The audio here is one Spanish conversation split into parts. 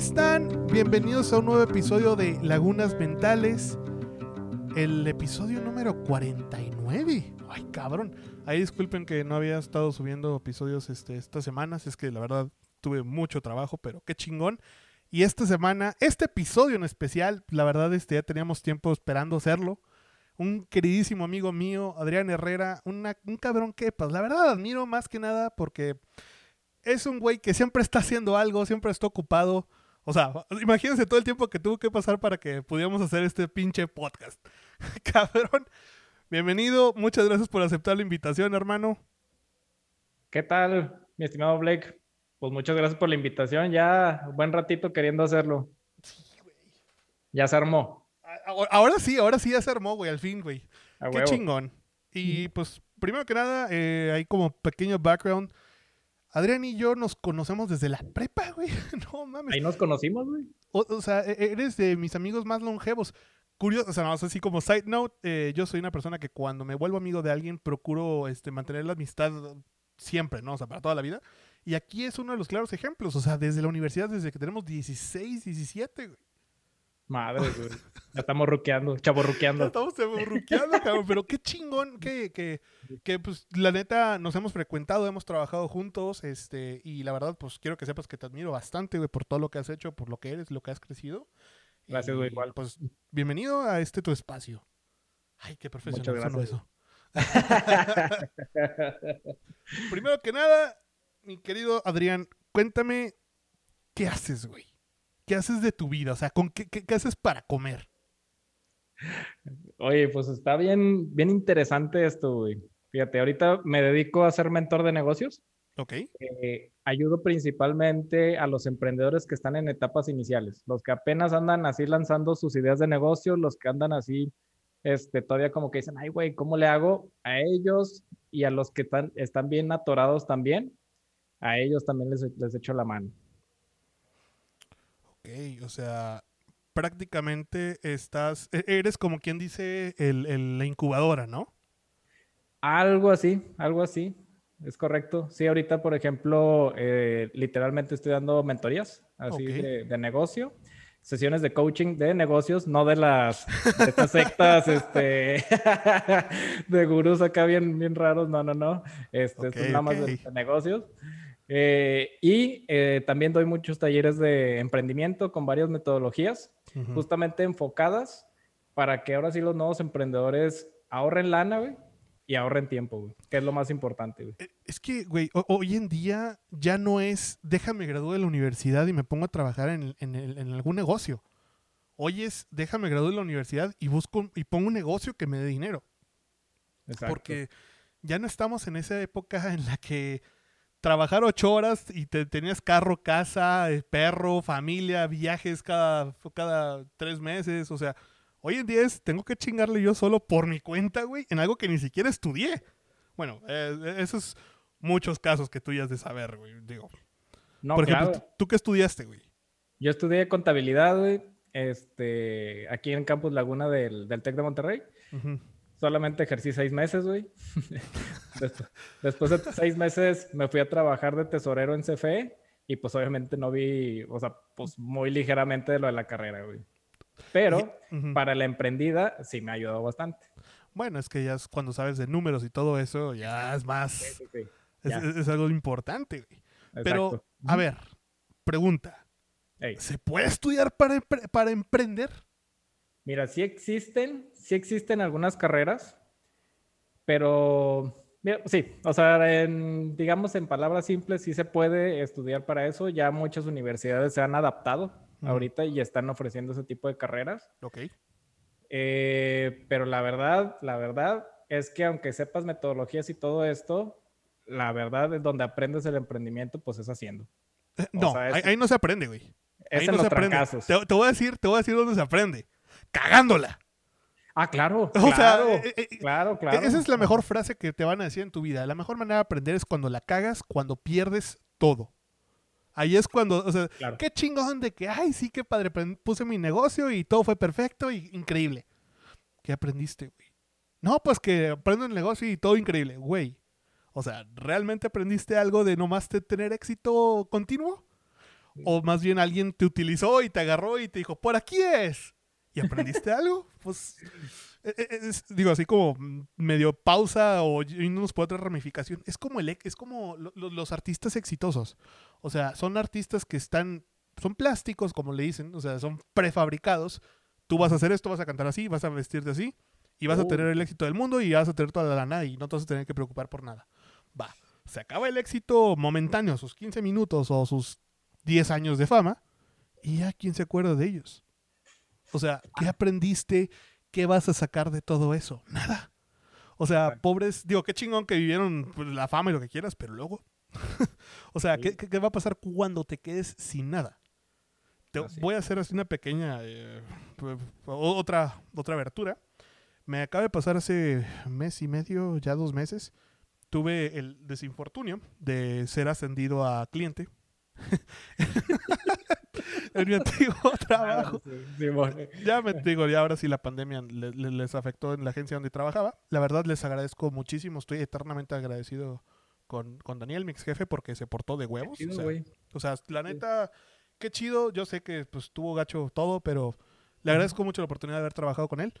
están? Bienvenidos a un nuevo episodio de Lagunas Mentales. El episodio número 49. Ay, cabrón. Ahí disculpen que no había estado subiendo episodios este, estas semanas. Es que la verdad tuve mucho trabajo, pero qué chingón. Y esta semana, este episodio en especial, la verdad este, ya teníamos tiempo esperando hacerlo. Un queridísimo amigo mío, Adrián Herrera, una- un cabrón que, pues la verdad admiro más que nada porque es un güey que siempre está haciendo algo, siempre está ocupado. O sea, imagínense todo el tiempo que tuvo que pasar para que pudiéramos hacer este pinche podcast. Cabrón, bienvenido, muchas gracias por aceptar la invitación, hermano. ¿Qué tal, mi estimado Blake? Pues muchas gracias por la invitación. Ya un buen ratito queriendo hacerlo. Ya se armó. Ahora sí, ahora sí ya se armó, güey, al fin, güey. A Qué huevo. chingón. Y pues, primero que nada, eh, hay como pequeño background. Adrián y yo nos conocemos desde la prepa, güey. No mames. Ahí nos conocimos, güey. O, o sea, e- eres de mis amigos más longevos. Curioso, o sea, no, así como side note, eh, yo soy una persona que cuando me vuelvo amigo de alguien procuro este, mantener la amistad siempre, ¿no? O sea, para toda la vida. Y aquí es uno de los claros ejemplos. O sea, desde la universidad, desde que tenemos 16, 17, güey. Madre, güey. Ya estamos ruqueando, chavo Ya ruqueando. estamos ruqueando, cabrón. Pero qué chingón que, que, que, pues, la neta, nos hemos frecuentado, hemos trabajado juntos. este Y la verdad, pues, quiero que sepas que te admiro bastante, güey, por todo lo que has hecho, por lo que eres, lo que has crecido. Gracias, güey, igual. Pues, bienvenido a este tu espacio. Ay, qué profesional Muchas gracias. eso. Primero que nada, mi querido Adrián, cuéntame, ¿qué haces, güey? ¿Qué haces de tu vida? O sea, ¿con qué, qué- qué haces para comer? Oye, pues está bien, bien interesante esto, güey. Fíjate, ahorita me dedico a ser mentor de negocios. ¿Ok? Eh, ayudo principalmente a los emprendedores que están en etapas iniciales, los que apenas andan así lanzando sus ideas de negocio, los que andan así, este, todavía como que dicen, ay, güey, ¿cómo le hago? A ellos y a los que están, están bien atorados también, a ellos también les, les echo la mano. O sea, prácticamente estás, e- eres como quien dice el- el- la incubadora, ¿no? Algo así, algo así, es correcto. Sí, ahorita, por ejemplo, eh, literalmente estoy dando mentorías, así de, de negocio, sesiones de coaching de negocios, no de las de estas sectas, este, de gurús acá bien, bien raros, no, no, no, este, Ok, son nada más de, de negocios. Eh, y eh, también doy muchos talleres de emprendimiento con varias metodologías justamente enfocadas para que ahora sí los nuevos emprendedores ahorren lana, güey, y ahorren tiempo, güey, que es lo más importante, güey. Eh, Es que, güey, ho- hoy en día ya no es déjame graduar de la universidad y me pongo a trabajar en, en algún negocio. Hoy es déjame graduar de la universidad y busco y pongo un negocio que me dé dinero. Exacto. Porque ya no estamos en esa época en la que trabajar ocho horas y te tenías carro, casa, eh, perro, familia, viajes cada, cada tres meses. O sea, hoy en día es, tengo que chingarle yo solo por mi cuenta, güey, en algo que ni siquiera estudié. Bueno, eh, esos muchos casos que tú ya has de saber, güey. Digo, no, por ejemplo, claro. ¿tú, qué estudiaste, güey? Yo estudié contabilidad, güey, este, aquí en Campus Laguna del, del TEC de Monterrey. Ujú. Solamente ejercí seis meses, güey. Después, después de seis meses me fui a trabajar de tesorero en CFE y pues obviamente no vi, o sea, pues muy ligeramente de lo de la carrera, güey. Pero para la emprendida sí me ha ayudado bastante. Bueno, es que ya es cuando sabes de números y todo eso, ya es más, Sí, sí, es, ya. es- es algo importante, güey. Pero, a ver, pregunta. Ey, ¿Se puede estudiar para, empre- para emprender? Mira, sí existen, sí existen algunas carreras, pero sí, o sea, en- digamos en palabras simples, sí se puede estudiar para eso. Ya muchas universidades se han adaptado Ujú. ahorita y están ofreciendo ese tipo de carreras. Ok. Eh, pero la verdad, la verdad es que aunque sepas metodologías y todo esto, la verdad es donde aprendes el emprendimiento, pues es haciendo. Eh, O No, sea, es- ahí, ahí no se aprende, güey. Es Ahí en no los se aprende. Te, te voy a decir, te voy a decir dónde se aprende. Cagándola. Ah, claro, O sea, claro, eh, eh, claro, claro. Esa es la mejor frase que te van a decir en tu vida. La mejor manera de aprender es cuando la cagas, cuando pierdes todo. Ahí es cuando, o sea, Claro. qué chingón de que, ay, sí, qué padre, puse mi negocio y todo fue perfecto y increíble. ¿Qué aprendiste, güey? No, pues que aprendo el negocio y todo increíble, güey. O sea, ¿realmente aprendiste algo de nomás te- tener éxito continuo? O más bien alguien te utilizó y te agarró y te dijo, por aquí es. ¿Y aprendiste algo? Pues, e- e- es- digo, así como medio pausa o irnos por otra ramificación. Es como, el, e- es como lo- lo- los artistas exitosos. O sea, son artistas que están, son plásticos, como le dicen, o sea, son prefabricados. Tú vas a hacer esto, vas a cantar así, vas a vestirte así, y vas a Oh. tener el éxito del mundo y vas a tener toda la lana y no te vas a tener que preocupar por nada. Va, se acaba el éxito momentáneo, sus 15 minutos o sus 10 años de fama, y ya quién se acuerda de ellos. O sea, ¿qué aprendiste? ¿Qué vas a sacar de todo eso? Nada. O sea, pobres, digo, qué chingón que vivieron pues, la fama y lo que quieras, pero luego. o sea, ¿qué, Sí. qué- qué va a pasar cuando te quedes sin nada? Te- voy a hacer así una pequeña eh, otra, otra abertura. Me acaba de pasar hace mes y medio, ya dos meses. Tuve el desinfortunio de ser ascendido a cliente. en mi antiguo trabajo. Sí, sí, bueno. Ya me digo, ya ahora sí la pandemia le- le- les afectó en la agencia donde trabajaba. La verdad les agradezco muchísimo. Estoy eternamente agradecido con, con Daniel, mi ex jefe, porque se portó de huevos. Chido, o sea, o sea, la neta, qué chido. Yo sé que pues tuvo gacho todo, pero le agradezco mucho la oportunidad de haber trabajado con él.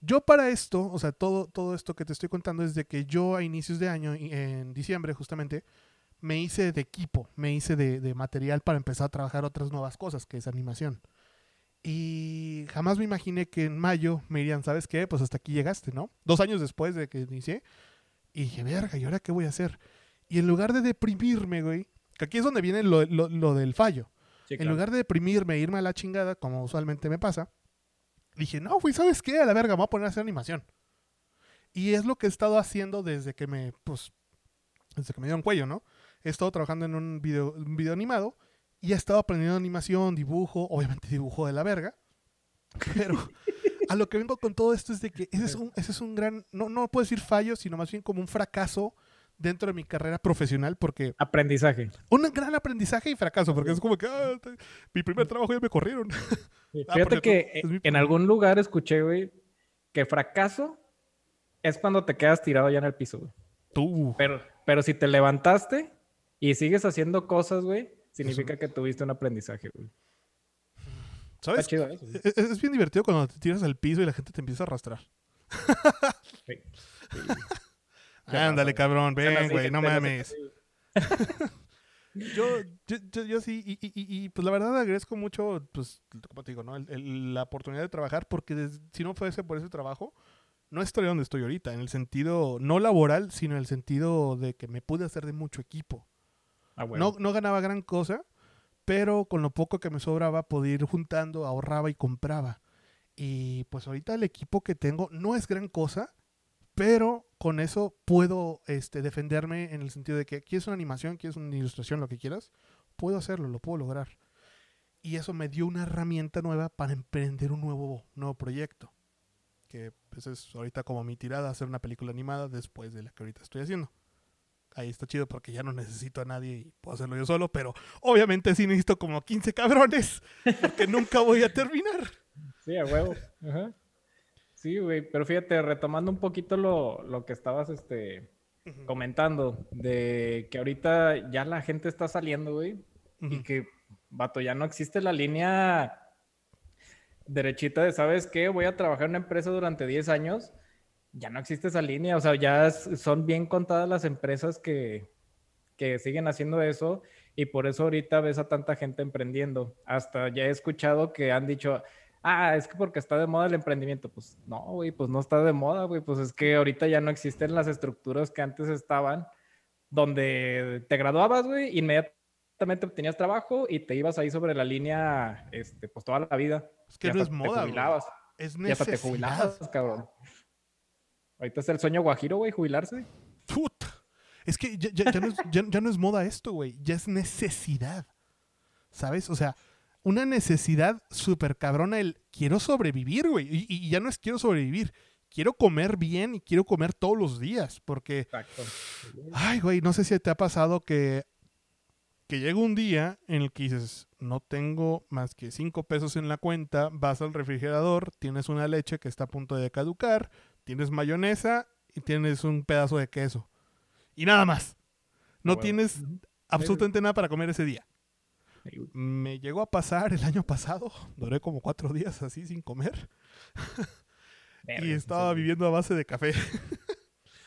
Yo para esto, o sea, todo, todo esto que te estoy contando es de que yo a inicios de año, en diciembre justamente, me hice de equipo, me hice de, de material para empezar a trabajar otras nuevas cosas, que es animación. Y jamás me imaginé que en mayo me dirían, ¿sabes qué? Pues hasta aquí llegaste, ¿no? Dos años después de que inicié. Y dije, verga, ¿y ahora qué voy a hacer? Y en lugar de deprimirme, güey, que aquí es donde viene lo, lo- lo del fallo. Sí, En claro. lugar de deprimirme e irme a la chingada, como usualmente me pasa, dije, no, güey, ¿sabes qué? A la verga, me voy a poner a hacer animación. Y es lo que he estado haciendo desde que me, pues, desde que me dieron cuello, ¿no? He estado trabajando en un video, un video animado y he estado aprendiendo animación, dibujo, obviamente dibujo de la verga. Pero a lo que vengo con todo esto es de que ese es un, ese es un gran, no, no puedo decir fallo, sino más bien como un fracaso dentro de mi carrera profesional, porque Aprendizaje. un gran aprendizaje y fracaso, porque es como que ah, mi primer trabajo ya me corrieron. Sí, Ah, Fíjate que mi en algún lugar escuché, güey, que fracaso es cuando te quedas tirado ya en el piso, güey. Tú. Pero, pero si te levantaste y sigues haciendo cosas, güey, significa que tuviste un aprendizaje, güey. Está ¿Sabes? chido güey. Es, es bien divertido cuando te tiras al piso y la gente te empieza a arrastrar. Sí. Sí. Ándale, cabrón, ven, güey, no mames. Yo, yo, yo, yo sí, y, y- y- y, pues la verdad agradezco mucho, pues, como te digo, ¿no? El- el- la oportunidad de trabajar, porque des- si no fuese por ese trabajo, no estaría donde estoy ahorita, en el sentido, no laboral, sino en el sentido de que me pude hacer de mucho equipo. Ah. No, no ganaba gran cosa, pero con lo poco que me sobraba podía ir juntando, ahorraba y compraba. Y pues ahorita el equipo que tengo no es gran cosa, pero con eso puedo este, defenderme en el sentido de que quieres una animación, quieres una ilustración, lo que quieras, puedo hacerlo, lo puedo lograr. Y eso me dio una herramienta nueva para emprender un nuevo, nuevo proyecto. Que pues, es ahorita como mi tirada, hacer una película animada después de la que ahorita estoy haciendo ahí está chido porque ya no necesito a nadie y puedo hacerlo yo solo, pero obviamente sí necesito como 15 cabrones porque nunca voy a terminar. Sí, a huevo. Ajá. Sí, güey, pero fíjate, retomando un poquito lo, lo que estabas este, comentando, de que ahorita ya la gente está saliendo, güey, y que, vato, ya no existe la línea derechita de, ¿sabes qué? Voy a trabajar en una empresa durante 10 años. Ya no existe esa línea, o sea, ya son bien contadas las empresas que, que siguen haciendo eso y por eso ahorita ves a tanta gente emprendiendo. Hasta ya he escuchado que han dicho, ah, es que porque está de moda el emprendimiento. Pues no, güey, pues no está de moda, güey, pues es que ahorita ya no existen las estructuras que antes estaban, donde te graduabas, güey, inmediatamente obtenías trabajo y te ibas ahí sobre la línea, este, pues toda la vida. Es que no es te moda. Es Y hasta te jubilabas, cabrón. Ahorita es el sueño guajiro, güey, jubilarse. Puta. Es que ya, ya- ya no es, ya- ya no es moda esto, güey. Ya es necesidad. ¿Sabes? O sea, una necesidad súper cabrona el quiero sobrevivir, güey. Y, y ya no es quiero sobrevivir. Quiero comer bien y quiero comer todos los días. Porque Exacto. Ay, güey, no sé si te ha pasado que, que llega un día en el que dices, no tengo más que cinco pesos en la cuenta, vas al refrigerador, tienes una leche que está a punto de caducar, tienes mayonesa y tienes un pedazo de queso. Y nada más. No huevo. tienes absolutamente nada para comer ese día. Me llegó a pasar el año pasado. Duré como cuatro días así sin comer. y estaba viviendo a base de café.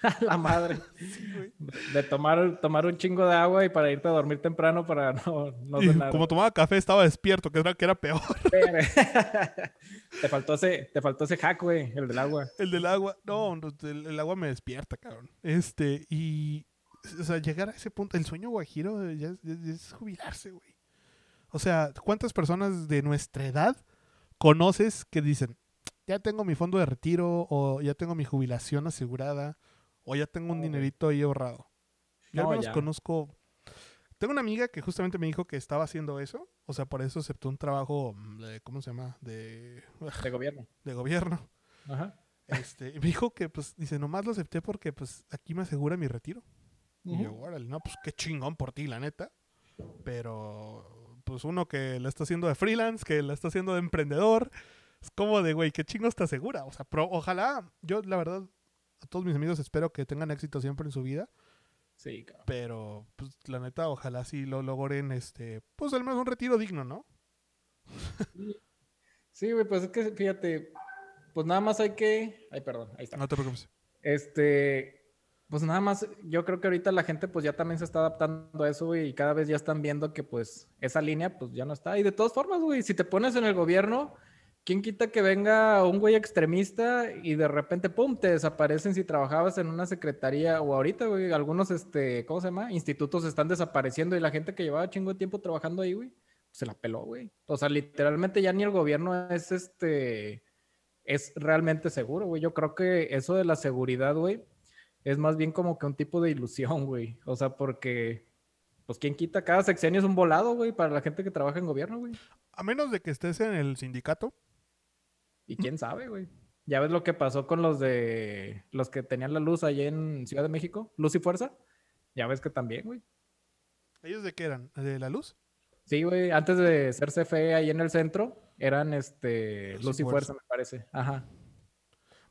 La madre. Sí. De tomar, tomar un chingo de agua y para irte a dormir temprano para no, no Y como tomaba café estaba despierto, que era, que era peor. te faltó ese, te faltó ese hack, güey, el del agua. El del agua. No, el, el agua me despierta, cabrón. Este, y. O sea, llegar a ese punto. El sueño guajiro ya es, es- es jubilarse, güey. O sea, ¿cuántas personas de nuestra edad conoces que dicen, ya tengo mi fondo de retiro, o ya tengo mi jubilación asegurada, o ya tengo un dinerito ahí ahorrado? Yo al No, menos ya. conozco. Tengo una amiga que justamente me dijo que estaba haciendo eso. O sea, por eso aceptó un trabajo mm, de, ¿cómo se llama? De, De gobierno. de gobierno. Ajá. Este, y me dijo que, pues, dice, nomás lo acepté porque, pues, aquí me asegura mi retiro. Y yo, órale, no, pues, qué chingón por ti, la neta. Pero, pues, uno que la está haciendo de freelance, que la está haciendo de emprendedor, es como de, güey, qué chingos te asegura. O sea, pero ojalá, yo, la verdad, a todos mis amigos espero que tengan éxito siempre en su vida. Sí, cabrón. Pero, pues, la neta, ojalá sí lo logren, este, pues, al menos un retiro digno, ¿no? Sí, güey, pues es que fíjate, pues nada más hay que. Ay, perdón, ahí está. No te preocupes. Este, pues nada más, yo creo que ahorita la gente pues ya también se está adaptando a eso, güey, y cada vez ya están viendo que pues esa línea pues ya no está. Y de todas formas, güey, si te pones en el gobierno, ¿quién quita que venga un güey extremista y de repente, pum, te desaparecen si trabajabas en una secretaría o ahorita, güey, algunos, este, ¿cómo se llama? Institutos están desapareciendo y la gente que llevaba chingo de tiempo trabajando ahí, güey, se la peló, güey. O sea, literalmente ya ni el gobierno es este es realmente seguro, güey. Yo creo que eso de la seguridad, güey, es más bien como que un tipo de ilusión, güey. O sea, porque, pues, ¿quién quita? Cada sexenio es un volado, güey, para la gente que trabaja en gobierno, güey. A menos de que estés en el sindicato. Y quién sabe, güey. Ya ves lo que pasó con los de los que tenían la luz allá en Ciudad de México, Luz y Fuerza. Ya ves que también, güey. ¿Ellos de qué eran? ¿De la luz? Sí, güey, antes de ser CFE ahí en el centro, eran este Luz y Fuerza. Fuerza, me parece. Ajá.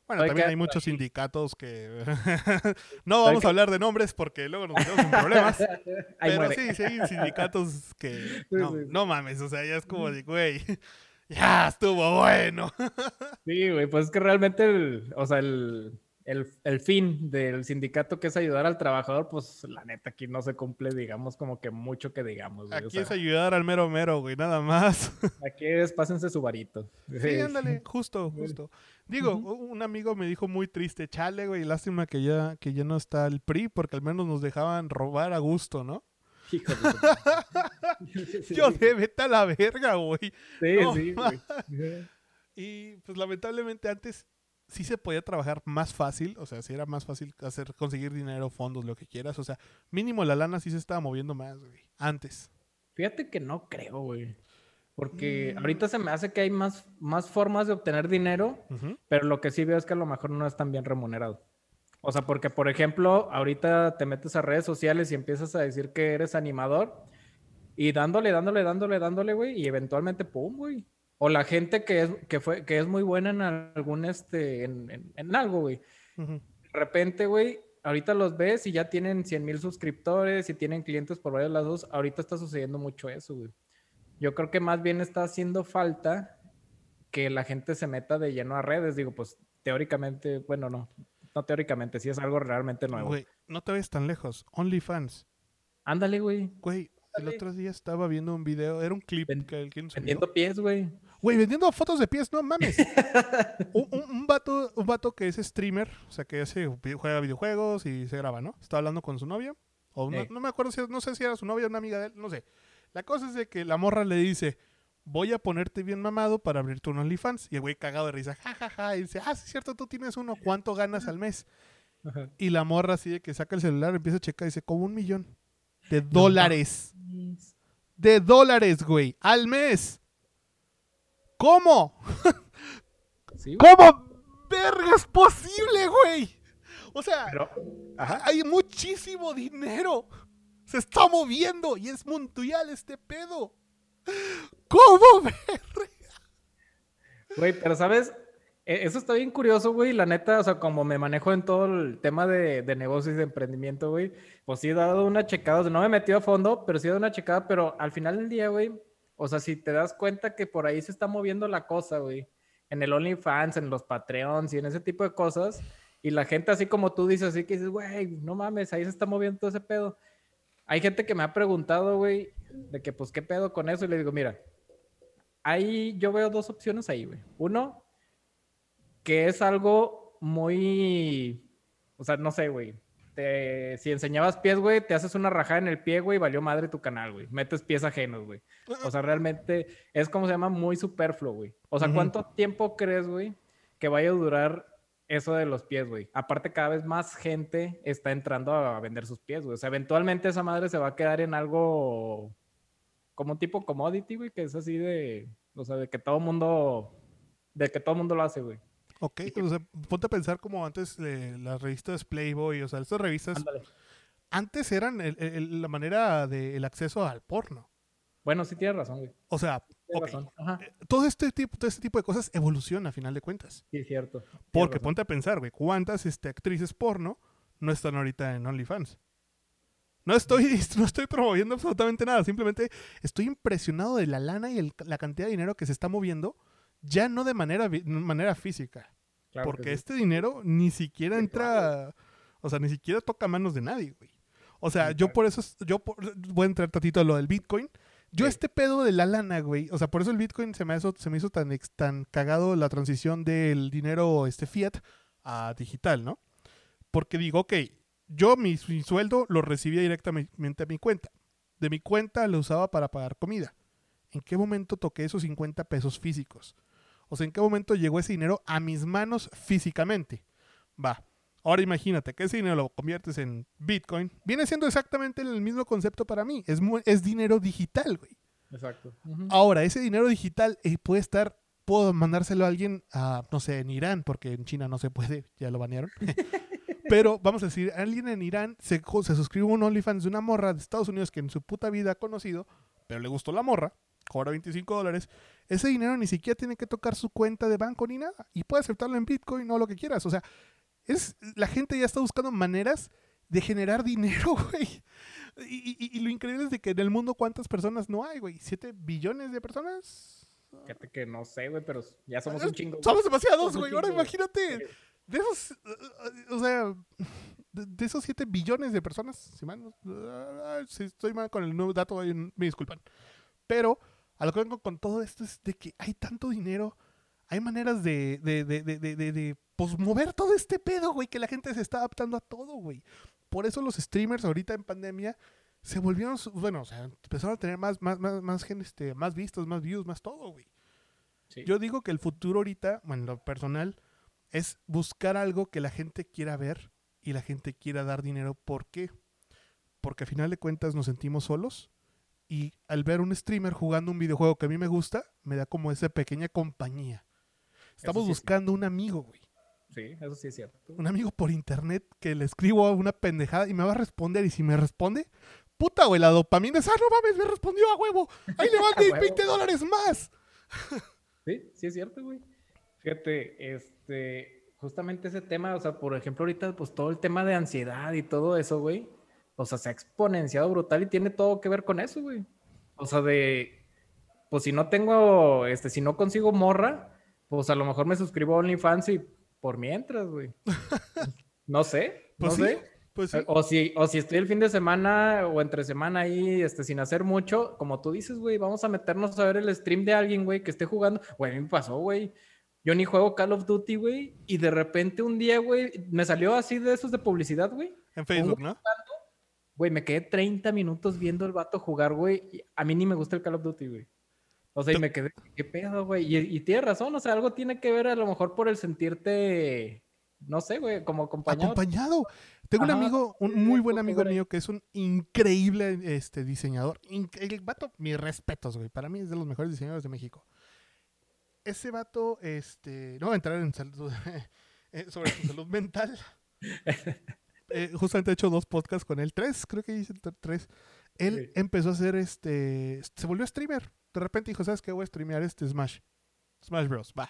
Bueno, también que- hay muchos sindicatos que... no vamos que- a hablar de nombres porque luego nos metemos en problemas. Pero muere. sí, sí hay sindicatos que... No, sí, sí. no mames, o sea, ya es como de, güey, ya estuvo bueno. Sí, güey, pues es que realmente, el, o sea, el, el, el fin del sindicato que es ayudar al trabajador, pues la neta aquí no se cumple, digamos, como que mucho que digamos. güey, o Aquí sea, es ayudar al mero mero, güey, nada más. aquí es pásense su varito. Sí, ándale, justo, justo. Digo, un amigo me dijo muy triste, chale, güey, lástima que ya, que ya no está el PRI, porque al menos nos dejaban robar a gusto, ¿no? Hijo de Yo de vete a la verga, güey. Sí, no sí, güey. Y pues lamentablemente antes sí se podía trabajar más fácil, o sea, sí era más fácil hacer, conseguir dinero, fondos, lo que quieras, o sea, mínimo la lana sí se estaba moviendo más, güey, antes. Fíjate que no creo, güey. Porque Mm. ahorita se me hace que hay más, más formas de obtener dinero, pero lo que sí veo es que a lo mejor no es tan bien remunerado. O sea, porque, por ejemplo, ahorita te metes a redes sociales y empiezas a decir que eres animador y dándole, dándole, dándole, dándole, güey, y eventualmente, pum, güey. O la gente que es, que fue, que es muy buena en algún, este, en, en- en algo, güey. De repente, güey, ahorita los ves y ya tienen 100 mil suscriptores y tienen clientes por varios lados. Ahorita está sucediendo mucho eso, güey. Yo creo que más bien está haciendo falta que la gente se meta de lleno a redes. Digo, pues teóricamente, bueno, no, no teóricamente, sí es algo realmente nuevo. Güey, no te ves tan lejos. OnlyFans. Ándale, güey. Güey, el otro día estaba viendo un video, era un clip Ven- que alguien subió. Vendiendo pies, güey. Güey, vendiendo fotos de pies, no mames. un, un, un vato, un vato que es streamer, o sea, que hace, juega videojuegos y se graba, ¿no? Está hablando con su novia. O una- no me acuerdo si, no sé si era su novia o una amiga de él, no sé. La cosa es de que la morra le dice, voy a ponerte bien mamado para abrirte un OnlyFans. Y el güey cagado de risa, jajaja. Y dice, ah, sí es cierto, tú tienes uno, ¿cuánto ganas al mes? Ajá. Y la morra así de que saca el celular, empieza a checar y dice, como un millón de dólares. De dólares, güey, al mes. ¿Cómo? Sí. ¿Cómo verga es posible, güey? O sea, Pero, hay muchísimo dinero. Se está moviendo y es mundial este pedo. ¿Cómo verga? Güey, pero sabes, e, eso está bien curioso, güey. La neta, o sea, como me manejo en todo el tema de, negocios y de emprendimiento, güey, pues sí he dado una checada. O no me he metido a fondo, pero sí he dado una checada. Pero al final del día, güey, o sea, si te das cuenta que por ahí se está moviendo la cosa, güey, en el OnlyFans, en los Patreons y en ese tipo de cosas, y la gente así como tú dices, así que dices, güey, no mames, ahí se está moviendo todo ese pedo. Hay gente que me ha preguntado, güey, de que pues qué pedo con eso, y le digo, mira, ahí yo veo dos opciones ahí, güey. Uno, que es algo muy, o sea, no sé, güey. si enseñabas pies, güey, te haces una rajada en el pie, güey, valió madre tu canal, güey. Metes pies ajenos, güey. O sea, realmente es como se llama muy superfluo, güey. O sea, ¿cuánto tiempo crees, güey, que vaya a durar eso de los pies, güey? Aparte, cada vez más gente está entrando a vender sus pies, güey. O sea, eventualmente esa madre se va a quedar en algo como tipo commodity, güey, que es así de, o sea, de que todo mundo, de que todo mundo lo hace, güey. Ok, o sea, ponte a pensar como antes las revistas Playboy, o sea, estas revistas antes eran la manera del acceso al porno. Bueno, sí tienes razón, güey. O sea, eh, todo este tipo, todo este tipo de cosas evoluciona a final de cuentas. Sí, es cierto. Porque ponte a pensar, güey, ¿cuántas este, actrices porno no están ahorita en OnlyFans? No estoy, no estoy promoviendo absolutamente nada, simplemente estoy impresionado de la lana y la cantidad de dinero que se está moviendo ya no de manera, manera física. porque este dinero ni siquiera entra, o sea, ni siquiera toca manos de nadie, güey. O sea, yo por eso, yo voy a entrar tantito a lo del Bitcoin. Yo este pedo de la lana, güey, o sea, por eso el Bitcoin se me hizo, se me hizo tan, tan cagado la transición del dinero este fiat a digital, ¿no? Porque digo, ok, yo mi, mi sueldo lo recibía directamente a mi cuenta. De mi cuenta lo usaba para pagar comida. ¿En qué momento toqué esos 50 pesos físicos? O sea, ¿en qué momento llegó ese dinero a mis manos físicamente? Va. Ahora imagínate que ese dinero lo conviertes en Bitcoin. Viene siendo exactamente el mismo concepto para mí. Es, es dinero digital, güey. Exacto. Ahora, ese dinero digital eh, puede estar, puedo mandárselo a alguien, a, no sé, en Irán, porque en China no se puede, ya lo banearon. Pero vamos a decir, alguien en Irán se, se suscribe a un OnlyFans de una morra de Estados Unidos que en su puta vida ha conocido, pero le gustó la morra cobra 25 dólares, ese dinero ni siquiera tiene que tocar su cuenta de banco ni nada. Y puede aceptarlo en Bitcoin o lo que quieras. O sea, es, la gente ya está buscando maneras de generar dinero, güey. Y, lo increíble es de que en el mundo cuántas personas no hay, güey. ¿Siete billones de personas? Fíjate que no sé, güey, pero ya somos un chingo. Somos demasiados, güey. Ahora imagínate. De esos, o sea, de, esos 7 billones de personas, si, mal, si estoy mal con el nuevo dato, me disculpan. Pero a lo que vengo con todo esto es de que hay tanto dinero, hay maneras de, de, de, de, de pues, mover todo este pedo, güey, que la gente se está adaptando a todo, güey. Por eso los streamers ahorita en pandemia se volvieron, bueno, o sea, empezaron a tener más, más, más, más, este, más vistas, más views, más todo, güey. Yo digo que el futuro ahorita, bueno, lo personal, es buscar algo que la gente quiera ver y la gente quiera dar dinero. ¿Por qué? Porque al final de cuentas nos sentimos solos y al ver un streamer jugando un videojuego que a mí me gusta, me da como esa pequeña compañía. Estamos buscando un amigo, güey. Sí, eso sí es cierto. Un amigo por internet que le escribo una pendejada y me va a responder. Y si me responde, puta, güey, la dopamina es, ah, no mames, me respondió a huevo. Ahí le van 20 dólares más. sí, sí es cierto, güey. Fíjate, este, justamente ese tema, o sea, por ejemplo, ahorita, pues todo el tema de ansiedad y todo eso, güey o sea, se ha exponenciado brutal y tiene todo que ver con eso, güey. O sea, de, pues si no tengo, este, si no consigo morra, pues a lo mejor me suscribo a OnlyFans y por mientras, güey. no sé, no pues sé. Pues o, si, o si estoy el fin de semana o entre semana ahí, este, sin hacer mucho, como tú dices, güey, vamos a meternos a ver el stream de alguien, güey, que esté jugando. Güey, a mí me pasó, güey. Yo ni juego Call of Duty, güey, y de repente un día, güey, me salió así de esos de publicidad, güey. En Facebook, ¿no? Güey, me quedé 30 minutos viendo el vato jugar, güey. A mí ni me gusta el Call of Duty, güey. O sea, y me quedé, ¿qué pedo, güey? Y, y tienes razón, o sea, algo tiene que ver a lo mejor por el sentirte, no sé, güey, como acompañado. Acompañado. Tengo un amigo, un muy buen amigo mío que es un increíble este, diseñador. el vato, mis respetos, güey. Para mí es de los mejores diseñadores de México. Ese vato, este, no voy a entrar en salud, eh, sobre su salud mental. Eh, justamente he hecho dos podcasts con él, tres, creo que hice tres. Él empezó a hacer este, se volvió streamer. De repente dijo, ¿sabes qué? Voy a streamear este Smash. Smash Bros. Va.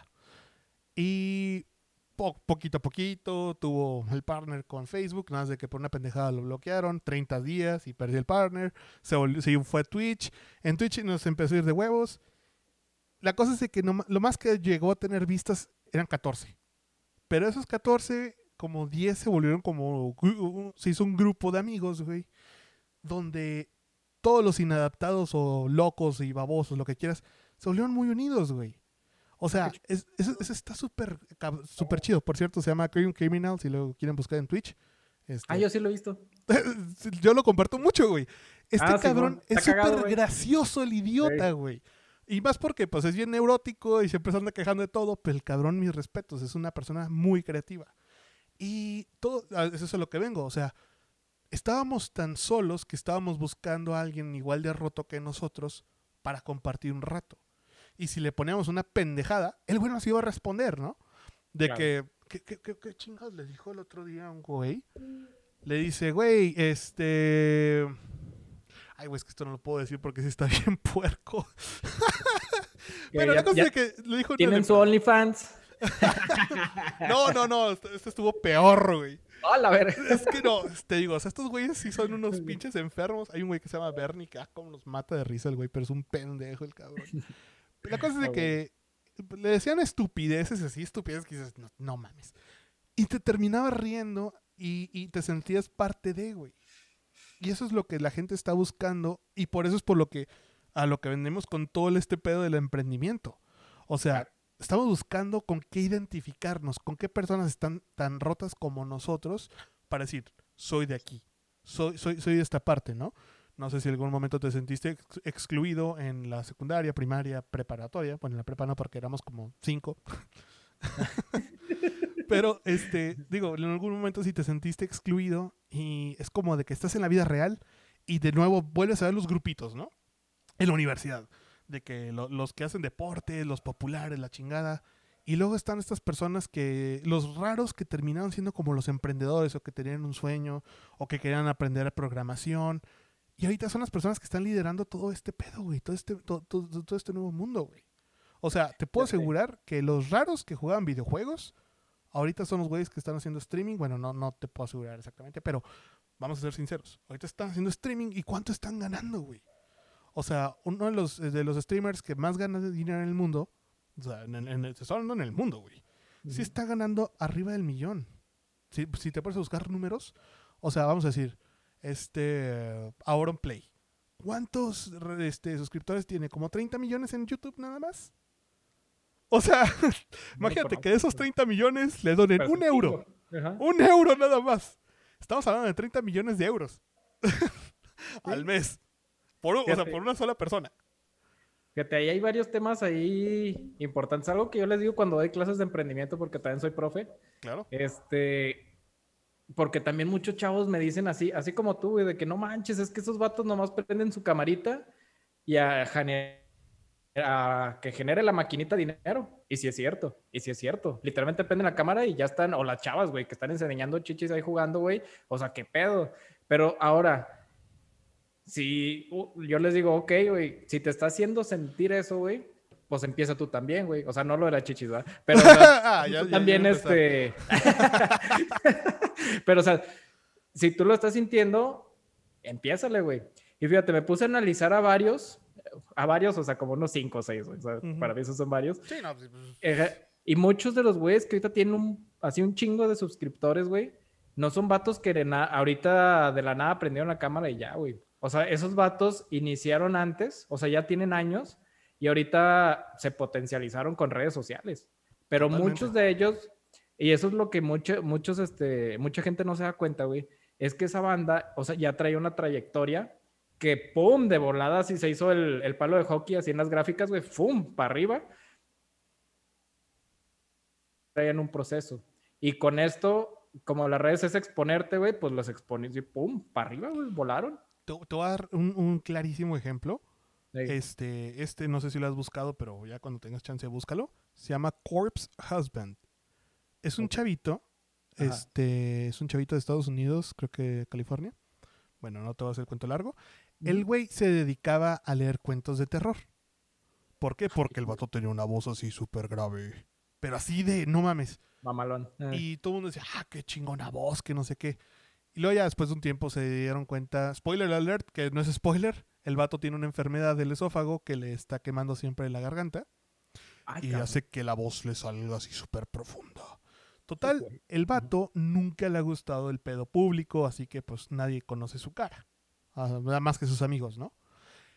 Y po- poquito a poquito tuvo el partner con Facebook, nada más de que por una pendejada lo bloquearon, 30 días y perdió el partner, se, volvió- se fue a Twitch, en Twitch nos empezó a ir de huevos. La cosa es de que no lo más que llegó a tener vistas eran 14. Pero esos 14, como 10 se volvieron como... Se hizo un grupo de amigos, güey, donde todos los inadaptados o locos y babosos, lo que quieras, se volvieron muy unidos, güey. O sea, es- eso, está súper súper chido. Por cierto, se llama Cream Criminal, si lo quieren buscar en Twitch. Este, Ah, yo sí lo he visto. yo lo comparto mucho, güey. Este Ah, cabrón es súper gracioso el idiota, güey. Y más porque pues es bien neurótico y siempre se anda quejando de todo, pero el cabrón, mis respetos, es una persona muy creativa. Y todo, eso es a lo que vengo, o sea, estábamos tan solos que estábamos buscando a alguien igual de roto que nosotros para compartir un rato. Y si le poníamos una pendejada, el güey nos iba a responder, ¿no? De Claro. que, ¿qué, qué, qué- qué chingados le dijo el otro día a un güey? Le dice, güey, este... Ay, güey, es que esto no lo puedo decir porque sí está bien puerco. Pero la cosa es que le dijo... Tienen su OnlyFans. No, no, no, este este estuvo peor, güey. ¡Ah, la verga! Es que no, te digo, o sea, estos güeyes sí son unos pinches enfermos. Hay un güey que se llama Bernie que, ah, cómo nos mata de risa el güey, pero es un pendejo el cabrón. La cosa es de que le decían estupideces así, estupideces que dices, no, no mames. Y te terminabas riendo y, y te sentías parte de, güey. Y eso es lo que la gente está buscando y por eso es por lo que a lo que vendemos con todo este pedo del emprendimiento. O sea, estamos buscando con qué identificarnos, con qué personas están tan rotas como nosotros para decir, soy de aquí, soy, soy, soy de esta parte, ¿no? No sé si en algún momento te sentiste ex- excluido en la secundaria, primaria, preparatoria. Bueno, en la prepa no, porque éramos como cinco. Pero, este, digo, en algún momento sí te sentiste excluido y es como de que estás en la vida real y de nuevo vuelves a ver los grupitos, ¿no? En la universidad. De que lo- los que hacen deporte, los populares, la chingada. Y luego están estas personas que, los raros que terminaron siendo como los emprendedores o que tenían un sueño o que querían aprender programación. Y ahorita son las personas que están liderando todo este pedo, güey. Todo este, todo, todo- todo este nuevo mundo, güey. O sea, te puedo asegurar que los raros que jugaban videojuegos, ahorita son los güeyes que están haciendo streaming. Bueno, no, no te puedo asegurar exactamente, pero vamos a ser sinceros. Ahorita están haciendo streaming y ¿cuánto están ganando, güey? O sea, uno de los, de los streamers que más gana de dinero en el mundo, o sea, en, en, hablando en el mundo, güey. Sí está ganando arriba del millón. Si, si te pones a buscar números, o sea, vamos a decir, este, Auron Play. ¿Cuántos este, suscriptores tiene? ¿Como 30 millones en YouTube nada más? O sea, imagínate que de esos 30 millones le donen un euro. Ajá. Un euro nada más. Estamos hablando de 30 millones de euros al mes. Por, o sea, por una sola persona. Fíjate, ahí hay varios temas ahí importantes. Algo que yo les digo cuando doy clases de emprendimiento, porque también soy profe, Claro. este, porque también muchos chavos me dicen así, así como tú, güey, de que no manches, es que esos vatos nomás prenden su camarita y a, gene- a que genere la maquinita dinero. Y si es cierto, y si es cierto. Literalmente prenden la cámara y ya están, o las chavas, güey, que están enseñando chichis ahí jugando, güey. O sea, qué pedo. Pero ahora, si uh, yo les digo, ok, güey, si te está haciendo sentir eso, güey, pues empieza tú también, güey. O sea, no lo de la chichis, ¿verdad? Pero o sea, Ah, ya- tú ya- también, ya este. Pero, o sea, si tú lo estás sintiendo, empiézale, güey. Y fíjate, me puse a analizar a varios, a varios, o sea, como unos cinco o seis, güey. O sea, Ujú. para mí esos son varios. Sí, no, pues, pues, Eh, y muchos de los güeyes que ahorita tienen un, así un chingo de suscriptores, güey, no son vatos que de ahorita de la nada prendieron la cámara y ya, güey. O sea, esos vatos iniciaron antes, o sea, ya tienen años y ahorita se potencializaron con redes sociales. Pero Totalmente. muchos de ellos, y eso es lo que mucho, muchos, este, mucha gente no se da cuenta, güey, es que esa banda, o sea, ya traía una trayectoria que, pum, de volada, así se hizo el, el palo de hockey, así en las gráficas, güey, pum, para arriba traían un proceso. Y con esto, como las redes es exponerte, güey, pues los expones y pum, para arriba, güey, volaron. te, te voy a dar un, un clarísimo ejemplo. Este, este no sé si lo has buscado, pero ya cuando tengas chance búscalo. Se llama Corpse Husband. Es un chavito. Ajá. Este, es un chavito de Estados Unidos, creo que California. Bueno, no te voy a hacer el cuento largo. El güey se dedicaba a leer cuentos de terror. ¿Por qué? Porque el vato tenía una voz así súper grave. pero así de, no mames. Mamalón. Eh. Y todo el mundo decía, ah, qué chingona voz, que no sé qué. Y luego ya después de un tiempo se dieron cuenta, spoiler alert, que no es spoiler, el vato tiene una enfermedad del esófago que le está quemando siempre la garganta Ay, y cabrón. hace que la voz le salga así súper profunda. Total, el vato nunca le ha gustado el pedo público, así que pues nadie conoce su cara. Nada más que sus amigos, ¿no?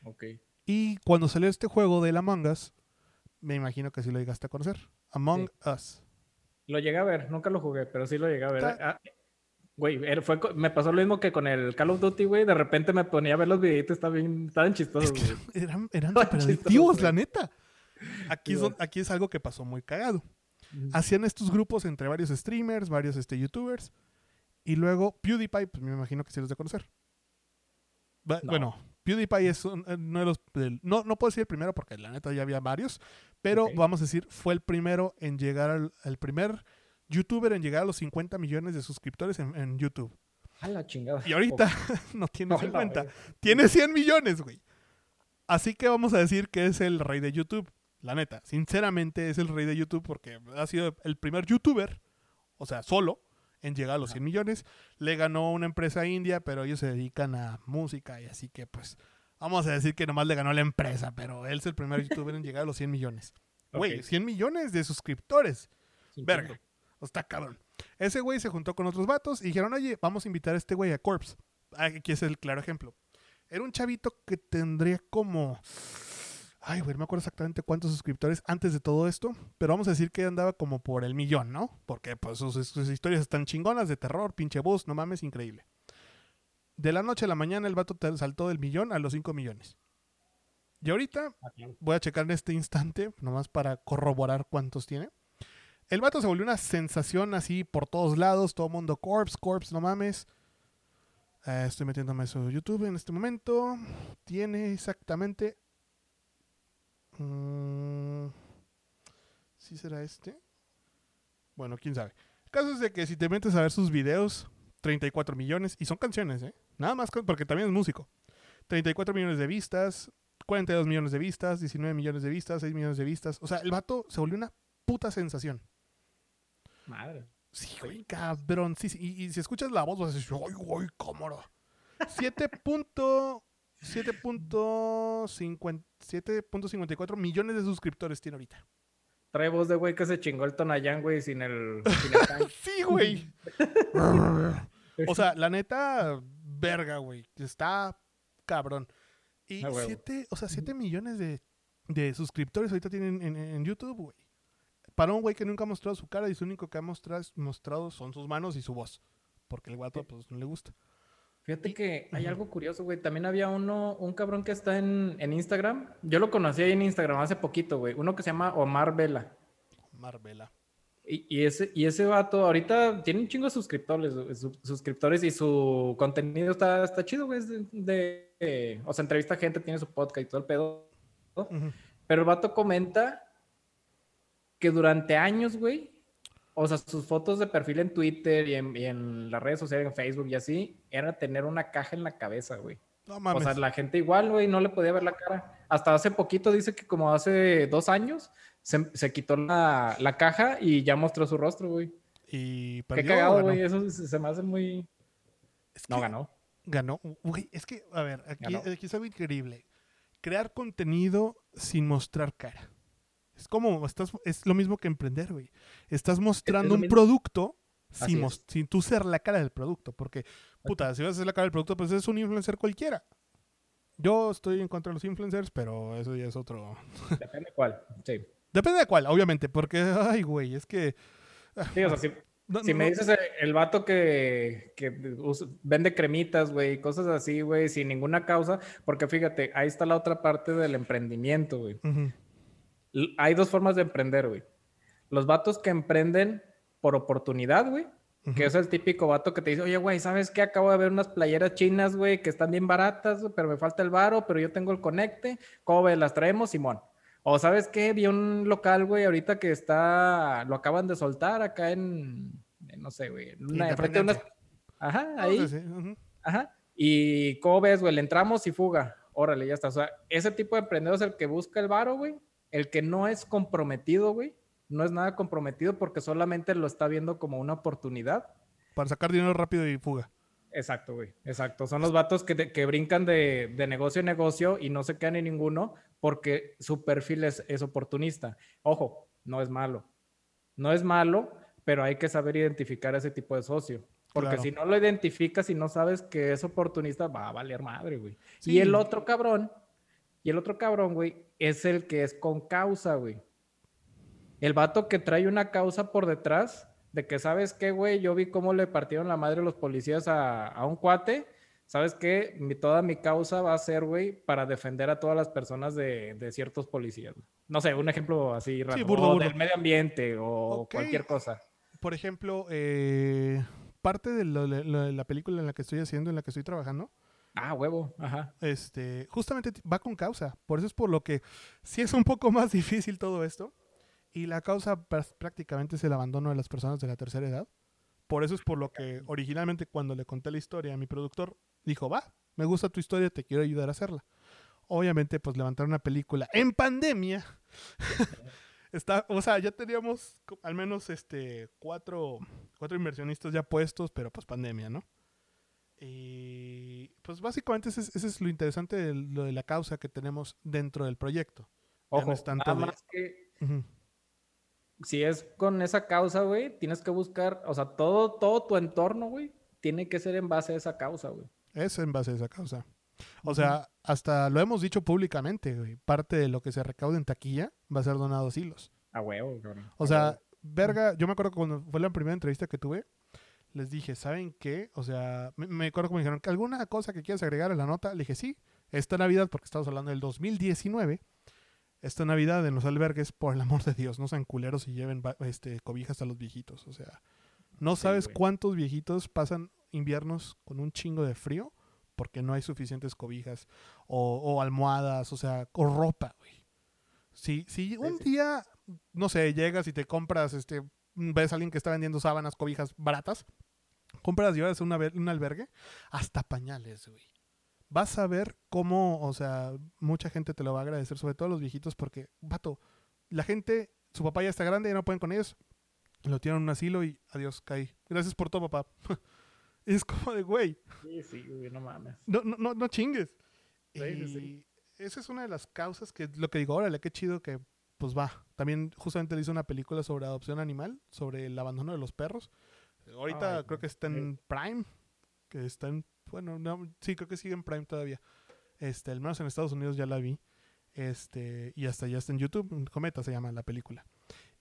Ok. Y cuando salió este juego de Among Us, me imagino que sí lo llegaste a conocer. Among Us. Lo llegué a ver, nunca lo jugué, pero sí lo llegué a ver. Ah, Güey, fue, me pasó lo mismo que con el Call of Duty, güey. De repente me ponía a ver los videitos, estaban bien, estaban chistosos, Es que eran, eran Está súper chistoso, adictivos, güey. la neta. Aquí don- aquí es algo que pasó muy cagado. Hacían estos grupos entre varios streamers, varios este, youtubers. Y luego PewDiePie, pues me imagino que sí los de conocer. No. Bueno, PewDiePie es un- eh, uno de los... del- no, no puedo decir el primero porque la neta ya había varios. Pero vamos a decir, fue el primero en llegar al... El primer youtuber en llegar a los 50 millones de suscriptores en, en YouTube. A la chingada. Y ahorita no tiene Oh, la 50, verga. tiene 100 millones, güey. Así que vamos a decir que es el rey de YouTube. La neta, sinceramente es el rey de YouTube porque ha sido el primer youtuber, o sea, solo, en llegar a los Ajá. 100 millones. Le ganó una empresa india, pero ellos se dedican a música y así que pues vamos a decir que nomás le ganó la empresa, pero él es el primer youtuber en llegar a los 100 millones. Güey, Ok. 100 millones de suscriptores. Sin Verga. Está cabrón. Ese güey se juntó con otros vatos y dijeron, oye, vamos a invitar a este güey a Corpse. Aquí es el claro ejemplo. Era un chavito que tendría como... Ay, güey, no me acuerdo exactamente cuántos suscriptores antes de todo esto, pero vamos a decir que andaba como por el millón, ¿no? Porque pues sus, sus historias están chingonas de terror, pinche bus, no mames, increíble. De la noche a la mañana el vato saltó del millón a los 5 millones. Y ahorita Ah, voy a checar en este instante, nomás para corroborar cuántos tiene. El vato se volvió una sensación así por todos lados, todo mundo Corpse, Corpse, no mames. Eh, estoy metiéndome a su YouTube en este momento. Tiene exactamente... mm, ¿Sí será este? Bueno, quién sabe. El caso es de que si te metes a ver sus videos, 34 millones, y son canciones, ¿eh? Nada más, porque también es músico. 34 millones de vistas, 42 millones de vistas, 19 millones de vistas, 6 millones de vistas. O sea, el vato se volvió una puta sensación. Madre. Sí, güey, cabrón. Sí, sí. Y, y si escuchas la voz, vas a decir, ¡ay, güey, cámara! 7 punto- 7.50 7.54 millones de suscriptores tiene ahorita. Trae voz de güey que se chingó el Tonayán, güey, sin el. Sin el. Sí, güey. o sea, la neta, verga, güey. Está cabrón. Y Ah, huevo. 7, o sea, 7 millones de, de suscriptores ahorita tienen en, en YouTube, güey. Para un güey que nunca ha mostrado su cara y su único que ha mostrado, mostrado son sus manos y su voz. Porque el guato, pues, no le gusta. Fíjate que hay algo curioso, güey. También había uno, un cabrón que está en, en Instagram. Yo lo conocí ahí en Instagram hace poquito, güey. Uno que se llama Omar Vela. Marvela. Y, y ese, y ese vato ahorita tiene un chingo de suscriptores, su- suscriptores y su contenido está, está chido, güey. es de, de- o sea, entrevista a gente, tiene su podcast y todo el pedo. Pero el vato comenta que durante años, güey, o sea, sus fotos de perfil en Twitter y en, y en las redes sociales, en Facebook y así, era tener una caja en la cabeza, güey. No O mames. sea, la gente igual, güey, no le podía ver la cara. Hasta hace poquito dice que como hace dos años se, se quitó la, la caja y ya mostró su rostro, güey. y Qué perdió. o cagado, güey. Eso se, se me hace muy... Es No ganó. Ganó. Güey, es que, a ver, aquí, Ganó. aquí es algo increíble. Crear contenido sin mostrar cara. Es como, estás, es lo mismo que emprender, güey. Estás mostrando un producto sin, sin tú ser la cara del producto. Porque, puta, si vas a ser la cara del producto, pues es un influencer cualquiera. Yo estoy en contra de los influencers, pero eso ya es otro. Depende cuál. Sí. Depende de cuál, obviamente, porque, ay, güey, es que. Sí, o sea, si, no- si no- me dices eh, el vato que, que usa- vende cremitas, güey, cosas así, güey, sin ninguna causa, porque fíjate, ahí está la otra parte del emprendimiento, güey. L- Hay dos formas de emprender, güey. Los vatos que emprenden por oportunidad, güey, que es el típico vato que te dice, oye, güey, ¿sabes qué? Acabo de ver unas playeras chinas, güey, que están bien baratas, güey, pero me falta el varo, pero yo tengo el conecte. ¿Cómo ves? Las traemos, Simón. O ¿sabes qué? Vi un local, güey, ahorita que está, lo acaban de soltar acá en, en, no sé, güey, una, enfrente de unas... Ajá, No, ahí. sí. Ajá. Y ¿cómo ves, güey? Le entramos y fuga. Órale, ya está. O sea, ese tipo de emprendedor es el que busca el varo, güey. El que no es comprometido, güey. no es nada comprometido porque solamente lo está viendo como una oportunidad. Para sacar dinero rápido y fuga. Exacto, güey. Exacto. Son los vatos que, que brincan de, de, negocio en negocio y no se quedan en ninguno porque su perfil es, es oportunista. Ojo, no es malo. No es malo, pero hay que saber identificar ese tipo de socio. Porque Claro. si no lo identificas y no sabes que es oportunista, va a valer madre, güey. Sí. Y el otro cabrón, y el otro cabrón, güey, es el que es con causa, güey. El vato que trae una causa por detrás de que, ¿sabes qué, güey? Yo vi cómo le partieron la madre los policías a, a un cuate. ¿Sabes qué? Mi, toda mi causa va a ser, güey, para defender a todas las personas de, de ciertos policías. No sé, un ejemplo así rápido. burdo, o burdo. del medio ambiente o cualquier cosa. Por ejemplo, eh, parte lo- de la película en la que estoy haciendo, en la que estoy trabajando, Ah, huevo. Ajá. este, justamente va con causa. Por eso es por lo que sí es un poco más difícil todo esto. Y la causa pr- prácticamente es el abandono de las personas de la tercera edad. Por eso es por lo que originalmente cuando le conté la historia a mi productor, dijo, va, me gusta tu historia, te quiero ayudar a hacerla. Obviamente, pues levantar una película en pandemia. Está, o sea, ya teníamos al menos este cuatro, cuatro inversionistas ya puestos, pero pues pandemia, ¿no? Y pues básicamente ese es, ese es lo interesante de lo de la causa que tenemos dentro del proyecto. Ojo, no es tanto nada de- más que si es con esa causa, güey, tienes que buscar, o sea, todo, todo tu entorno, güey, tiene que ser en base a esa causa, güey. Es en base a esa causa. O sea, hasta lo hemos dicho públicamente, güey. Parte de lo que se recaude en taquilla va a ser donado a silos. A huevo, cabrón. O sea, verga, yo me acuerdo cuando fue la primera entrevista que tuve, les dije, ¿saben qué? O sea, me, me acuerdo que me dijeron, ¿alguna cosa que quieras agregar a la nota? Le dije, sí, esta Navidad, porque estamos hablando del 2019, esta Navidad en los albergues, por el amor de Dios, no sean culeros y lleven este, cobijas a los viejitos. O sea, no sabes cuántos viejitos pasan inviernos con un chingo de frío porque no hay suficientes cobijas o, o almohadas, o sea, o ropa, güey. Si, si un día, no sé, llegas y te compras, este, ves a alguien que está vendiendo sábanas, cobijas baratas, compras y a una un albergue, hasta pañales, güey. Vas a ver cómo, o sea, mucha gente te lo va a agradecer, sobre todo los viejitos, porque, vato, la gente, su papá ya está grande, ya no pueden con ellos, lo tienen en un asilo y adiós, caí. Gracias por todo, papá. es como de, güey, Sí, sí, güey, no mames. no, no, no, no chingues. Sí, sí, y sí. esa es una de las causas que lo que digo, órale, qué chido que pues va. También justamente le hizo una película sobre adopción animal, sobre el abandono de los perros. Ahorita Ay, creo que está en Prime, que está en, bueno, no, sí, creo que sigue en Prime todavía. Este, al menos en Estados Unidos ya la vi. Este, y hasta ya está en YouTube, Cometa se llama la película.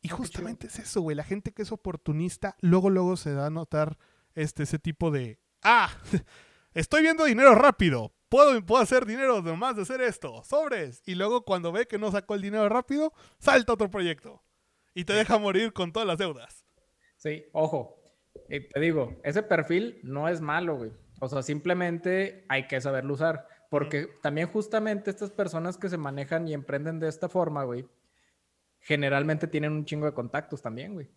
Y Ah, qué justamente es eso, güey, la gente que es oportunista, luego luego se da a notar este ese tipo de, ah, estoy viendo dinero rápido. Puedo, puedo hacer dinero nomás de hacer esto. Sobres. Y luego cuando ve que no sacó el dinero rápido, salta otro proyecto. Y te deja morir con todas las deudas. Sí, ojo, eh, te digo, ese perfil no es malo, güey. O sea, simplemente hay que saberlo usar. Porque también justamente estas personas que se manejan y emprenden de esta forma, güey, generalmente tienen un chingo de contactos también, güey.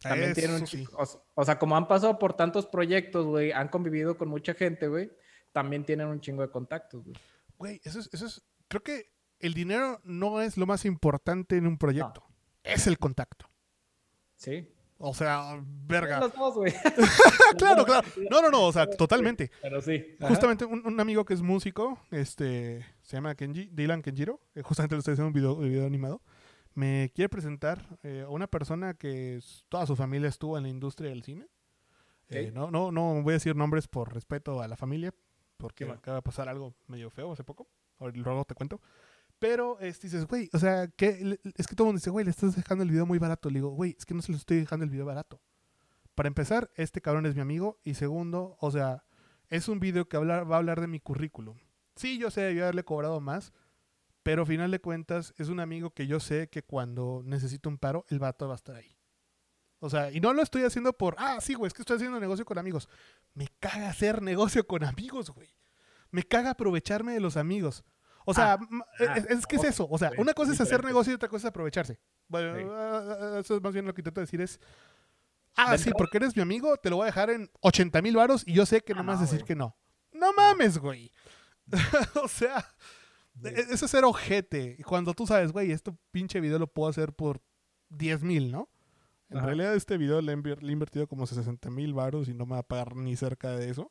También tienen un Eso sí. chingo. O, o sea, como han pasado por tantos proyectos, güey, han convivido con mucha gente, güey, también tienen un chingo de contactos, güey. Güey, eso es, eso es. Creo que el dinero no es lo más importante en un proyecto. Es el contacto. Sí. O sea, verga. Los dos, güey. claro, claro. No, no, no. O sea, totalmente. Pero sí. Ajá. Justamente un, un amigo que es músico, este, se llama Kenji, Dylan Kenjiro, eh, justamente le estoy haciendo un video, un video animado, me quiere presentar eh, a una persona que toda su familia estuvo en la industria del cine. Eh, no, no, no voy a decir nombres por respeto a la familia, porque man. acaba de pasar algo medio feo hace poco, luego te cuento. Pero este, dices, güey, o sea, es que todo el mundo dice, güey, le estás dejando el video muy barato. Le digo, güey, es que no se lo estoy dejando el video barato. Para empezar, este cabrón es mi amigo. Y segundo, o sea, es un video que va a hablar de mi currículum. Sí, yo sé, debí haberle cobrado más. Pero a final de cuentas, es un amigo que yo sé que cuando necesito un paro, el vato va a estar ahí. O sea, y no lo estoy haciendo por, ah, sí, güey, es que estoy haciendo negocio con amigos. Me caga hacer negocio con amigos, güey. Me caga aprovecharme de los amigos. O sea, Ah, ah, es, es que es eso. O sea, una cosa es hacer negocio y otra cosa es aprovecharse. Bueno, Sí. ah, ah, eso es más bien lo que intento decir es, ah, sí, porque eres mi amigo, te lo voy a dejar en 80 mil varos y yo sé que Ah, no me vas a no, decir güey. que no. No mames, güey. o sea, e- eso es ser ojete. Cuando tú sabes, güey, este pinche video lo puedo hacer por 10 mil, ¿no? En Ajá. realidad este video le he, invertido como 60 mil baros y no me va a pagar ni cerca de eso.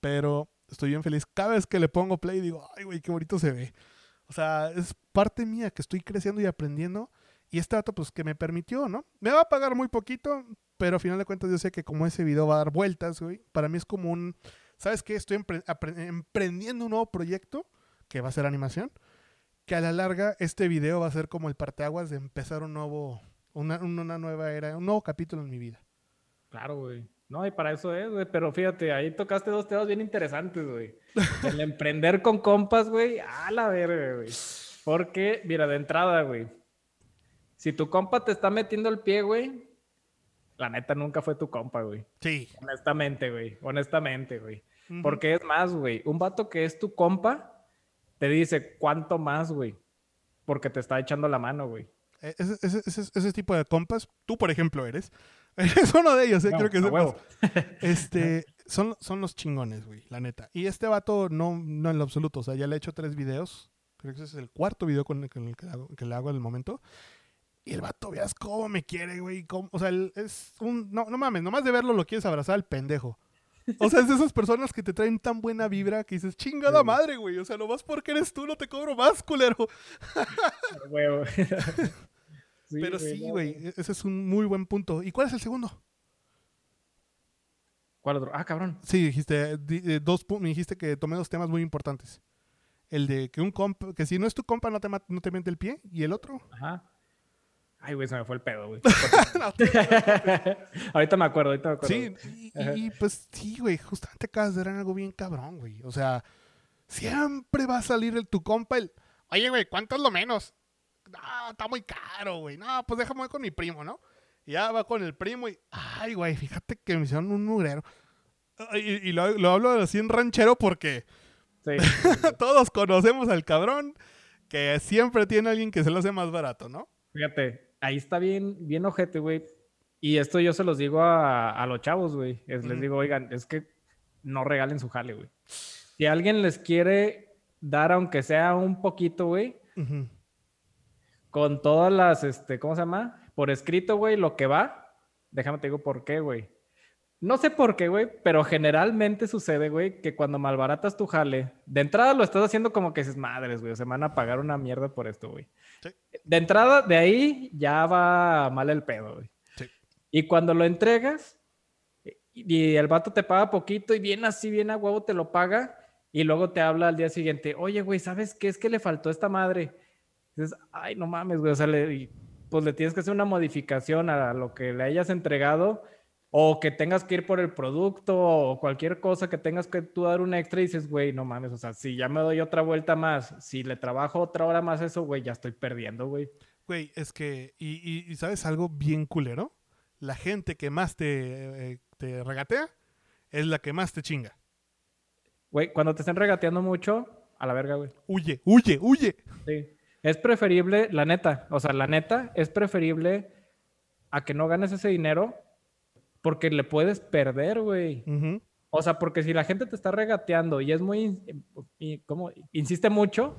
Pero estoy bien feliz. Cada vez que le pongo play digo, ay, güey, qué bonito se ve. O sea, es parte mía que estoy creciendo y aprendiendo. Y este dato, pues, que me permitió, ¿no? Me va a pagar muy poquito, pero a final de cuentas yo sé que como ese video va a dar vueltas, güey, para mí es como un, ¿sabes qué? Estoy empre- emprendiendo un nuevo proyecto que va a ser animación, que a la larga este video va a ser como el parteaguas de empezar un nuevo, una, una nueva era, un nuevo capítulo en mi vida. Claro, güey. No, y para eso es, güey. Pero fíjate, ahí tocaste dos temas bien interesantes, güey. El emprender con compas, güey. A la verga, güey. Porque, mira, de entrada, güey. Si tu compa te está metiendo el pie, güey. La neta nunca fue tu compa, güey. Sí. Honestamente, güey. Honestamente, güey. Porque es más, güey. Un vato que es tu compa te dice cuánto más, güey. Porque te está echando la mano, güey. E- Ese, ese- ese- ese tipo de compas, tú por ejemplo eres, eres uno de ellos, eh, No, creo que huevo. Este, son, son los chingones, güey, la neta. Y este vato no, no en lo absoluto, o sea, ya le he hecho tres videos, creo que ese es el cuarto video con el, con el que, hago- que le hago en el momento. Y el vato, veas cómo me quiere, güey. cómo- o sea, es un... No, no mames, nomás de verlo lo quieres abrazar al pendejo. O sea, es de esas personas que te traen tan buena vibra que dices, chingada Sí. madre, güey. O sea, nomás porque eres tú no te cobro más, culero. Huevo. Sí, Pero sí, güey, e- ese es un muy buen punto. ¿Y cuál es el segundo? ¿Cuál otro? Ah, cabrón. Sí, dijiste, di- eh, dos, me dijiste que tomé dos temas muy importantes. El de que un compa, que si no es tu compa no te, no te mete el pie. Y el otro. Ajá. Ay, güey, se me fue el pedo, güey. ahorita me acuerdo, ahorita me acuerdo. Sí, y, y- y, pues sí, güey, justamente acabas de dar algo bien cabrón, güey. O sea, siempre va a salir el tu compa el, oye, güey, ¿cuánto es lo menos? No, está muy caro, güey. No, pues déjame ir con mi primo, ¿no? Y ya va con el primo y, ay, güey, fíjate que me hicieron un mugrero. Y, y lo, lo hablo así en ranchero porque Sí. todos conocemos al cabrón que siempre tiene alguien que se lo hace más barato, ¿no? Fíjate, ahí está bien, bien ojete, güey. Y esto yo se los digo a, a los chavos, güey. Es- Les digo, oigan, es que no regalen su jale, güey. Si alguien les quiere dar, aunque sea un poquito, güey, Ujú. Con todas las, este, ¿cómo se llama? Por escrito, güey, lo que va, déjame te digo por qué, güey. No sé por qué, güey, pero generalmente sucede, güey, que cuando malbaratas tu jale, de entrada lo estás haciendo como que dices, madres, güey, se me van a pagar una mierda por esto, güey. Sí. De entrada, de ahí ya va mal el pedo, güey. Sí. Y cuando lo entregas, y el vato te paga poquito y bien así, bien a huevo te lo paga, y luego te habla al día siguiente, oye, güey, ¿sabes qué? Es que le faltó esta madre. Dices, ay, no mames, güey, o sea, le- y, pues le tienes que hacer una modificación a lo que le hayas entregado o que tengas que ir por el producto o cualquier cosa que tengas que tú dar un extra y dices, güey, no mames, o sea, si ya me doy otra vuelta más, si le trabajo otra hora más eso, güey, ya estoy perdiendo, güey. Güey, es que, y, y- y ¿sabes algo bien culero? La gente que más te, eh, te regatea es la que más te chinga. Güey, cuando te estén regateando mucho, a la verga, güey. Huye, huye, huye. Sí. Es preferible, la neta, o sea, la neta, es preferible a que no ganes ese dinero porque le puedes perder, güey. O sea, porque si la gente te está regateando y es muy, y, ¿cómo? Insiste mucho,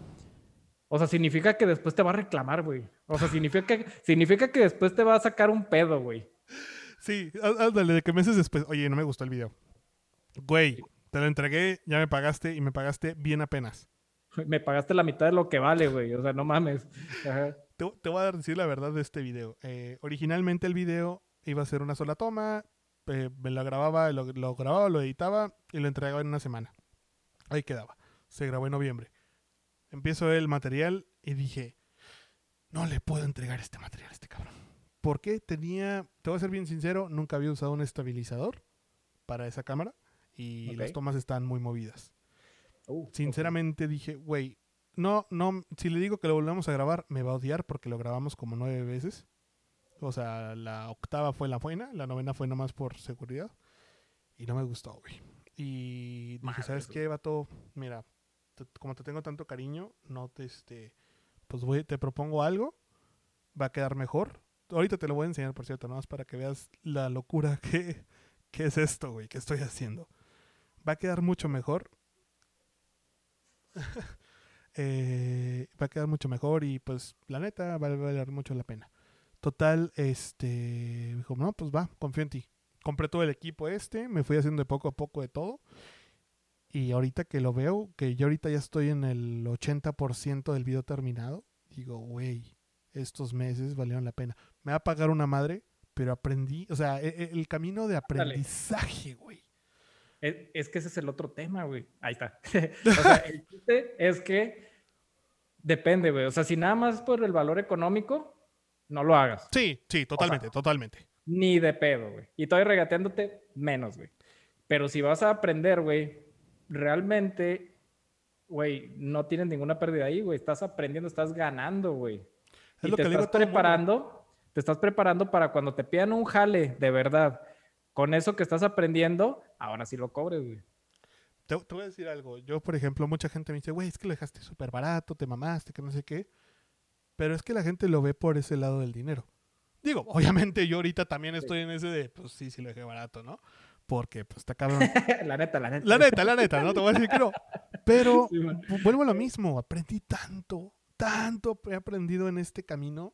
o sea, significa que después te va a reclamar, güey. O sea, significa que, significa que después te va a sacar un pedo, güey. Sí, ándale, de que meses después, oye, no me gustó el video. Güey, te lo entregué, ya me pagaste y me pagaste bien apenas. Me pagaste la mitad de lo que vale, güey. O sea, no mames. Ajá. Te, te voy a decir la verdad de este video. Eh, originalmente el video iba a ser una sola toma, eh, me lo grababa, lo, lo grababa, lo editaba y lo entregaba en una semana. Ahí quedaba. Se grabó en noviembre. Empiezo el material y dije, no le puedo entregar este material a este cabrón. Porque tenía, te voy a ser bien sincero, nunca había usado un estabilizador para esa cámara y las tomas están muy movidas. Uh, Sinceramente dije, güey, no, no, si le digo que lo volvemos a grabar, me va a odiar porque lo grabamos como nueve veces. O sea, la octava fue la buena, la novena fue nomás por seguridad. Y no me gustó, güey. Y dije, ¿sabes qué, vato? Mira, te- como te tengo tanto cariño, no te, este, pues voy, te propongo algo, va a quedar mejor. Ahorita te lo voy a enseñar, por cierto, nomás para que veas la locura que, que es esto, güey, que estoy haciendo. Va a quedar mucho mejor. Eh, va a quedar mucho mejor y pues la neta va a valer mucho la pena. Total, este, dijo, no, pues va, confío en ti. Compré todo el equipo este, me fui haciendo de poco a poco de todo. Y ahorita que lo veo, que yo ahorita ya estoy en el 80% del video terminado, digo, güey, estos meses valieron la pena. Me va a pagar una madre, pero aprendí, o sea, e, e, el, camino de aprendizaje, güey. Es, que ese es el otro tema, güey. Ahí está. o sea, el chiste es que depende, güey. O sea, si nada más por el valor económico, no lo hagas. Sí, sí, totalmente, totalmente. Ni de pedo, güey. Y estoy regateándote menos, güey. Pero si vas a aprender, güey, realmente, güey, no tienes ninguna pérdida ahí, güey. Estás aprendiendo, estás ganando, güey. y te estás preparando, te estás preparando para cuando te pidan un jale de verdad. Con eso que estás aprendiendo, ahora sí lo cobres, güey. Te, te, voy a decir algo. Yo, por ejemplo, mucha gente me dice, güey, es que lo dejaste súper barato, te mamaste, que no sé qué. Pero es que la gente lo ve por ese lado del dinero. Digo, obviamente yo ahorita también estoy en ese de, pues sí, sí lo dejé barato, ¿no? Porque pues está cabrón. la neta, la neta. La neta, la neta, no te voy a decir que no. Pero vuelvo a lo mismo, aprendí tanto, tanto he aprendido en este camino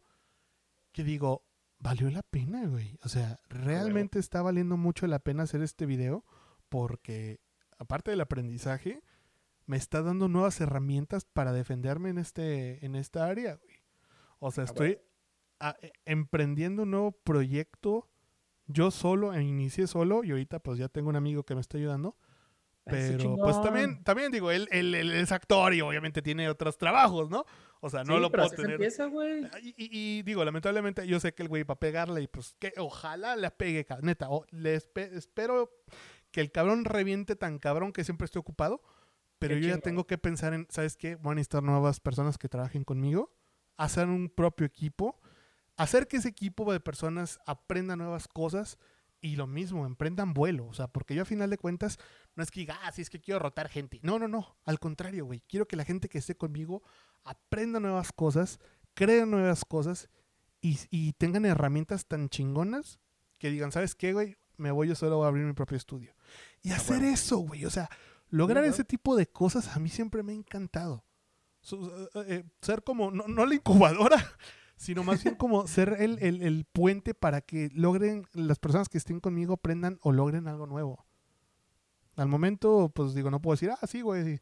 que digo, valió la pena, güey. O sea, realmente está valiendo mucho la pena hacer este video porque aparte del aprendizaje, me está dando nuevas herramientas para defenderme en este en esta área, güey. O sea, estoy e, emprendiendo un nuevo proyecto yo solo, e inicié solo y ahorita pues ya tengo un amigo que me está ayudando. Pero pues también, también digo, él, él, es actor y obviamente tiene otros trabajos, ¿no? O sea, no lo puedo tener. y, digo, lamentablemente yo sé que el güey va a pegarle y pues que ojalá le pegue, neta. le espero que el cabrón reviente tan cabrón que siempre esté ocupado. Pero yo ya tengo que pensar en, ¿sabes qué? Van a necesitar nuevas personas que trabajen conmigo hacer un propio equipo, hacer que ese equipo de personas aprenda nuevas cosas y lo mismo, emprendan vuelo. O sea, porque yo a final de cuentas no es que diga, ah, sí, es que quiero rotar gente. No, no, no. Al contrario, güey. Quiero que la gente que esté conmigo aprenda nuevas cosas, crea nuevas cosas y, tengan herramientas tan chingonas que digan, ¿sabes qué, güey? Me voy yo solo a abrir mi propio estudio. Y ah, hacer eso, güey. O sea, lograr ese tipo de cosas a mí siempre me ha encantado. Eh, eh, ser como, no, la incubadora, sino más bien como ser el, puente para que logren, las personas que estén conmigo aprendan o logren algo nuevo. Al momento, pues digo, no puedo decir, ah, sí, güey,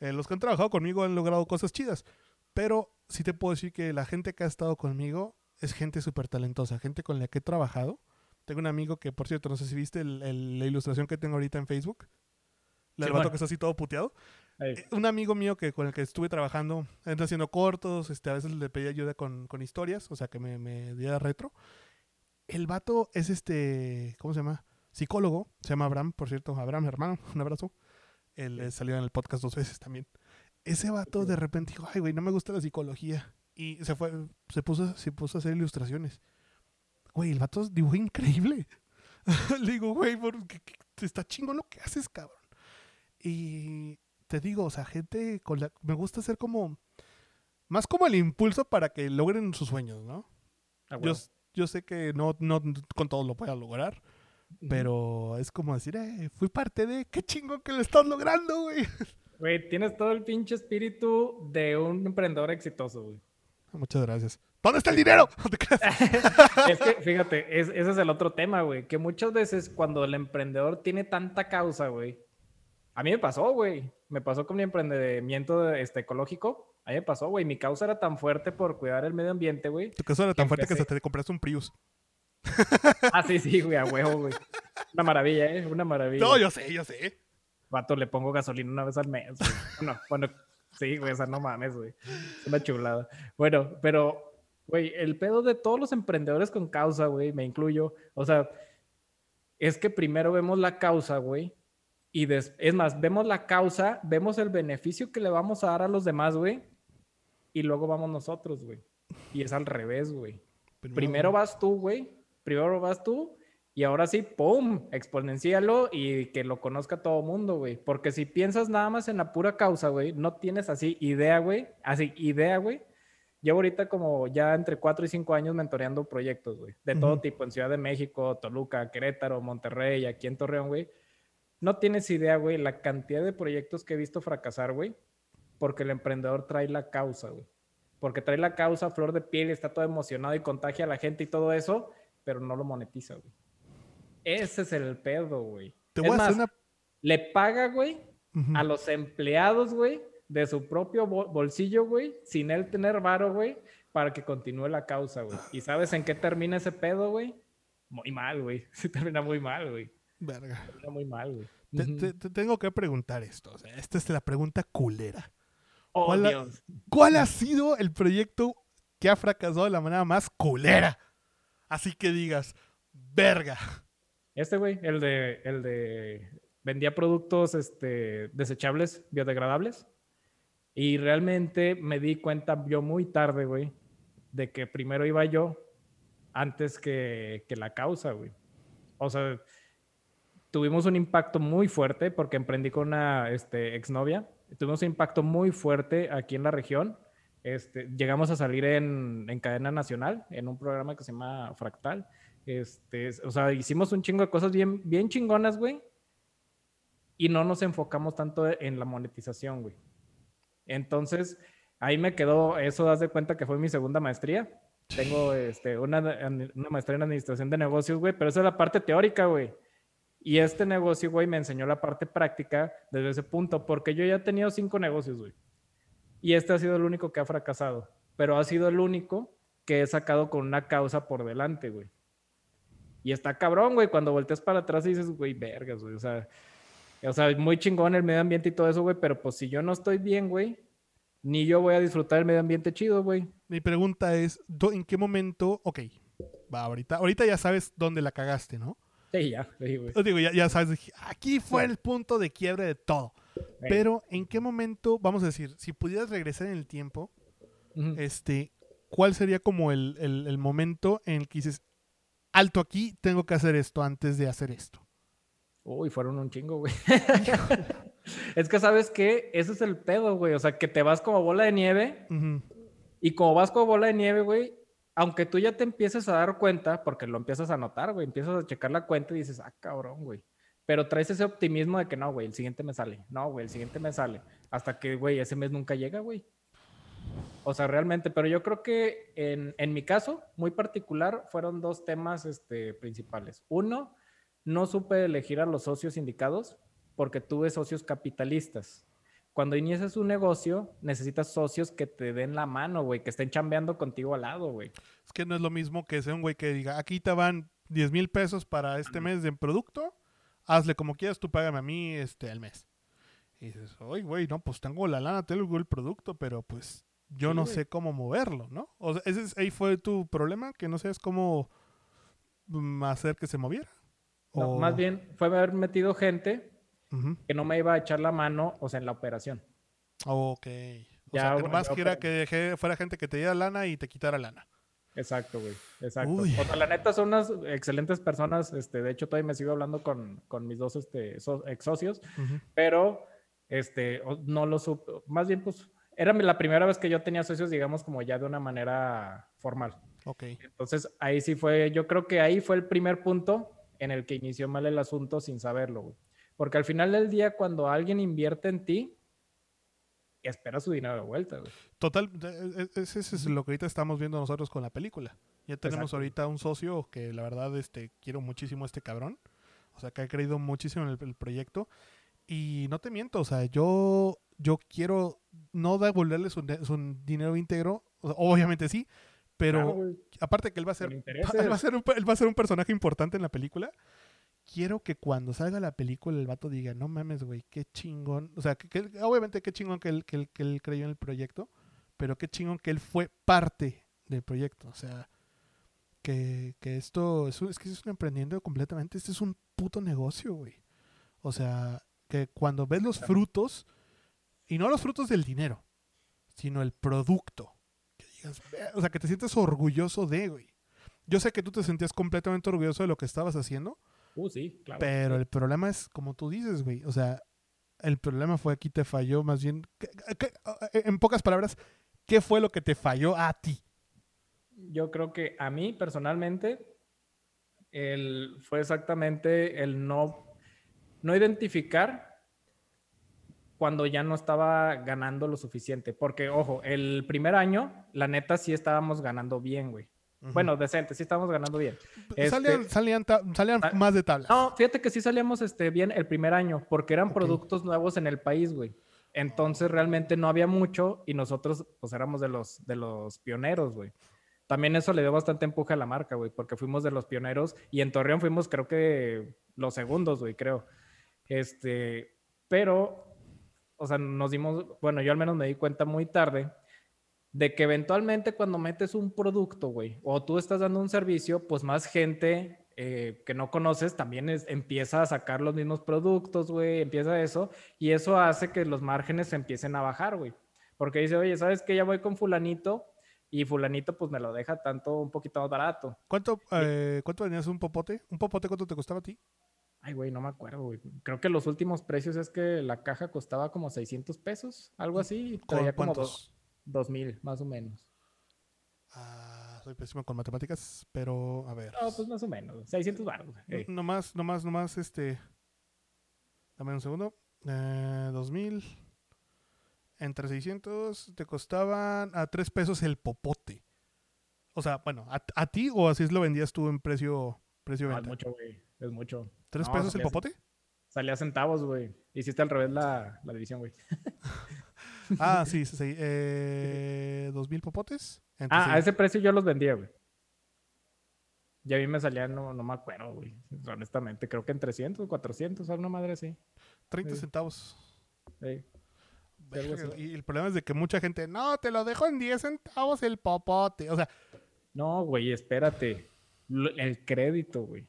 eh, los que han trabajado conmigo han logrado cosas chidas, pero sí te puedo decir que la gente que ha estado conmigo es gente súper talentosa, gente con la que he trabajado. Tengo un amigo que, por cierto, no sé si viste la ilustración que tengo ahorita en Facebook. La sí, que está así todo puteado. Eh, un amigo mío que con el que estuve trabajando, haciendo cortos, este, a veces le pedí ayuda con, historias, o sea, que me, me diera retro. El vato es este, ¿cómo se llama? Psicólogo, se llama Abraham, por cierto, Abraham, hermano, un abrazo. Él salió en el podcast dos veces también. Ese vato de repente dijo, ay, güey, no me gusta la psicología. Y se fue, se puso, se puso a hacer ilustraciones. Güey, el vato dibujó increíble. Le digo, güey, está chingón lo que haces, cabrón. Y te digo, o sea, gente con la... Me gusta ser como... Más como el impulso para que logren sus sueños, ¿no? Ah, yo, yo, sé que no, no con todo lo pueda lograr, pero es como decir, eh, fui parte de... ¡Qué chingo que lo estás logrando, güey! Güey, tienes todo el pinche espíritu de un emprendedor exitoso, güey. Muchas gracias. ¿Dónde está el dinero? es que, fíjate, ese es el otro tema, güey. Que muchas veces cuando el emprendedor tiene tanta causa, güey, a mí me pasó, güey. Me pasó con mi emprendimiento este, ecológico. A mí me pasó, güey. Mi causa era tan fuerte por cuidar el medio ambiente, güey. Tu causa era tan fuerte que se te compraste un Prius. ah, sí, sí, güey, a huevo, güey. Una maravilla, ¿eh? Una maravilla. No, yo sé, yo sé. Vato, le pongo gasolina una vez al mes. No, bueno, sí, güey, esa no mames, güey. Es una chulada. Bueno, pero, güey, el pedo de todos los emprendedores con causa, güey, me incluyo. O sea, es que primero vemos la causa, güey, y es más, vemos la causa, vemos el beneficio que le vamos a dar a los demás, güey. Y luego vamos nosotros, güey. Y es al revés, güey. Primero, vas tú, güey. Primero vas tú. Y ahora sí, ¡pum! Exponencialo y que lo conozca todo mundo, güey. Porque si piensas nada más en la pura causa, güey, no tienes así idea, güey. Así, idea, güey. Llevo ahorita como ya entre cuatro y cinco años mentoreando proyectos, güey. De todo tipo, en Ciudad de México, Toluca, Querétaro, Monterrey, aquí en Torreón, güey no tienes idea, güey, la cantidad de proyectos que he visto fracasar, güey, porque el emprendedor trae la causa, güey. porque trae la causa flor de piel y está todo emocionado y contagia a la gente y todo eso, pero no lo monetiza, güey. Ese es el pedo, güey. Te voy a hacer una. Le paga, güey, a los empleados, güey, de su propio bol- bolsillo, güey, sin él tener varo, güey, para que continúe la causa, güey. ¿Y sabes en qué termina ese pedo, güey? Muy mal, güey. Sí termina muy mal, güey. Verga. Termina muy mal, güey. Te, Ujú. te- te tengo que preguntar esto. o sea, esta es la pregunta culera. Oh, ¿cuál Dios. ¿Cuál ha sido el proyecto que ha fracasado de la manera más culera? Así que digas, verga. Este, güey, el de, el de vendía productos este, desechables, biodegradables. Y realmente me di cuenta yo muy tarde, güey, de que primero iba yo antes que, que la causa, güey. O sea, tuvimos un impacto muy fuerte porque emprendí con una este, exnovia. Tuvimos un impacto muy fuerte aquí en la región. Este, llegamos a salir en, en cadena nacional, en un programa que se llama Fractal. Este, o sea, hicimos un chingo de cosas bien, bien chingonas, güey. Y no nos enfocamos tanto en la monetización, güey. Entonces, ahí me quedó, eso das de cuenta que fue mi segunda maestría. Tengo este, una, una maestría en administración de negocios, güey, pero esa es la parte teórica, güey. Y este negocio, güey, me enseñó la parte práctica desde ese punto, porque yo ya he tenido cinco negocios, güey. Y este ha sido el único que ha fracasado, pero ha sido el único que he sacado con una causa por delante, güey. Y está cabrón, güey, cuando volteas para atrás dices, güey, vergas, güey, o sea, o sea, muy chingón el medio ambiente y todo eso, güey, pero pues si yo no estoy bien, güey, ni yo voy a disfrutar el medio ambiente chido, güey. Mi pregunta es, ¿do- ¿en qué momento? Ok, va, ahorita, ahorita ya sabes dónde la cagaste, ¿no? Sí, ya, sí, güey. Os digo, ya, ya sabes, aquí fue el punto de quiebre de todo. Pero, ¿en qué momento, vamos a decir, si pudieras regresar en el tiempo, este, ¿cuál sería como el, el- el momento en el que dices, alto aquí, tengo que hacer esto antes de hacer esto? Uy, fueron un chingo, güey. es que sabes que ese es el pedo, güey. O sea, que te vas como bola de nieve y como vas como bola de nieve, güey, aunque tú ya te empieces a dar cuenta, porque lo empiezas a notar, güey, empiezas a checar la cuenta y dices, ah, cabrón, güey. Pero traes ese optimismo de que no, güey, el siguiente me sale. No, güey, el siguiente me sale. Hasta que, güey, ese mes nunca llega, güey. O sea, realmente, pero yo creo que en, en mi caso, muy particular, fueron dos temas este, principales. Uno, no supe elegir a los socios indicados porque tuve socios capitalistas. Cuando inicias un negocio, necesitas socios que te den la mano, güey, que estén chambeando contigo al lado, güey. Es que no es lo mismo que sea un güey que diga, aquí te van 10 mil pesos para este mes de producto, hazle como quieras, tú págame a mí este, al mes. Y dices, oye, güey, no, pues tengo la lana, tengo el producto, pero pues yo Sí, no güey. sé cómo moverlo, ¿no? O sea, ese es- ahí fue tu problema, que no sabes cómo mm, hacer que se moviera. No, O- Más bien fue haber metido gente Que no me iba a echar la mano, o sea, en la operación. Ok. O Ya, sea, que ya, que era que dejé- fuera gente que te diera lana y te quitara lana. Exacto, güey. Exacto. Uy. O sea, la neta son unas excelentes personas. Este, de hecho, todavía me sigo hablando con, con mis dos este, so- ex socios, pero este, no lo supe. Más bien, pues, era la primera vez que yo tenía socios, digamos, como ya de una manera formal. Ok. Entonces, ahí sí fue, yo creo que ahí fue el primer punto en el que inició mal el asunto sin saberlo, güey. Porque al final del día, cuando alguien invierte en ti, espera su dinero de vuelta, güey. Total, e- e- ese es lo que ahorita estamos viendo nosotros con la película. Ya tenemos Exacto. ahorita un socio que la verdad este, quiero muchísimo a este cabrón. O sea, que ha creído muchísimo en el, el proyecto. Y no te miento, o sea, yo, yo quiero no devolverle su, su dinero íntegro. O sea, obviamente sí, pero Claro, aparte que él va a ser él va a ser un, él va a ser un personaje importante en la película. Quiero que cuando salga la película el vato diga, no mames, güey, qué chingón. O sea, que, que- obviamente qué chingón que él, que, él, que él creyó en el proyecto, pero qué chingón que él fue parte del proyecto. O sea, que, que esto es, un- es que es un emprendimiento completamente. Este es un puto negocio, güey. O sea, que cuando ves los frutos, y no los frutos del dinero, sino el producto, que digas, "Ve", o sea, que te sientes orgulloso de, güey. Yo sé que tú te sentías completamente orgulloso de lo que estabas haciendo, Uh, sí, claro. pero el problema es, como tú dices, güey, o sea, el problema fue aquí te falló, más bien, ¿qué- qué- en pocas palabras, ¿qué fue lo que te falló a ti? Yo creo que a mí personalmente el, fue exactamente el no, no identificar cuando ya no estaba ganando lo suficiente. Porque, ojo, el primer año, la neta, sí estábamos ganando bien, güey. Bueno, decente, sí estábamos ganando bien. Salían, Este, salían, salían más de tablas. no, fíjate que sí salíamos este, bien el primer año, porque eran productos nuevos en el país, güey. Entonces realmente no había mucho y nosotros pues éramos de los, de los pioneros, güey. También eso le dio bastante empuje a la marca, güey, porque fuimos de los pioneros y en Torreón fuimos creo que los segundos, güey, creo. Este, pero, o sea, nos dimos, bueno, yo al menos me di cuenta muy tarde de que eventualmente cuando metes un producto, güey, o tú estás dando un servicio, pues más gente eh, que no conoces también es- empieza a sacar los mismos productos, güey, empieza eso, y eso hace que los márgenes se empiecen a bajar, güey. Porque dice, oye, ¿sabes qué? Ya voy con fulanito y fulanito pues me lo deja tanto un poquito más barato. ¿Cuánto, eh, ¿Cuánto venías un popote? ¿Un popote cuánto te costaba a ti? Ay, güey, no me acuerdo, güey. Creo que los últimos precios es que la caja costaba como 600 pesos, algo así, y ¿Con traía como cuántos? 2000, más o menos. Ah, soy pésimo con matemáticas, pero a ver. No, pues más o menos, 600 baros. No- Nomás, nomás, nomás, este. Dame un segundo. Eh, 2000. Entre 600 te costaban a 3 pesos el popote. O sea, bueno, ¿a, a ti o así lo vendías tú en precio, precio No, es mucho, güey. Es mucho. ¿3 No, pesos el popote? Salía centavos, güey. Hiciste al revés la, la división, güey. Ah, sí, sí, sí. Eh, ¿2000 popotes? Entre Ah, a ese precio yo los vendía, güey. Y a mí me salían, no, no me acuerdo, güey. Honestamente, creo que en 300, 400, alguna madre así. 30 sí. centavos. Sí. Y el problema es de que mucha gente, no, te lo dejo en 10 centavos el popote. O sea, No, güey, espérate. El crédito, güey.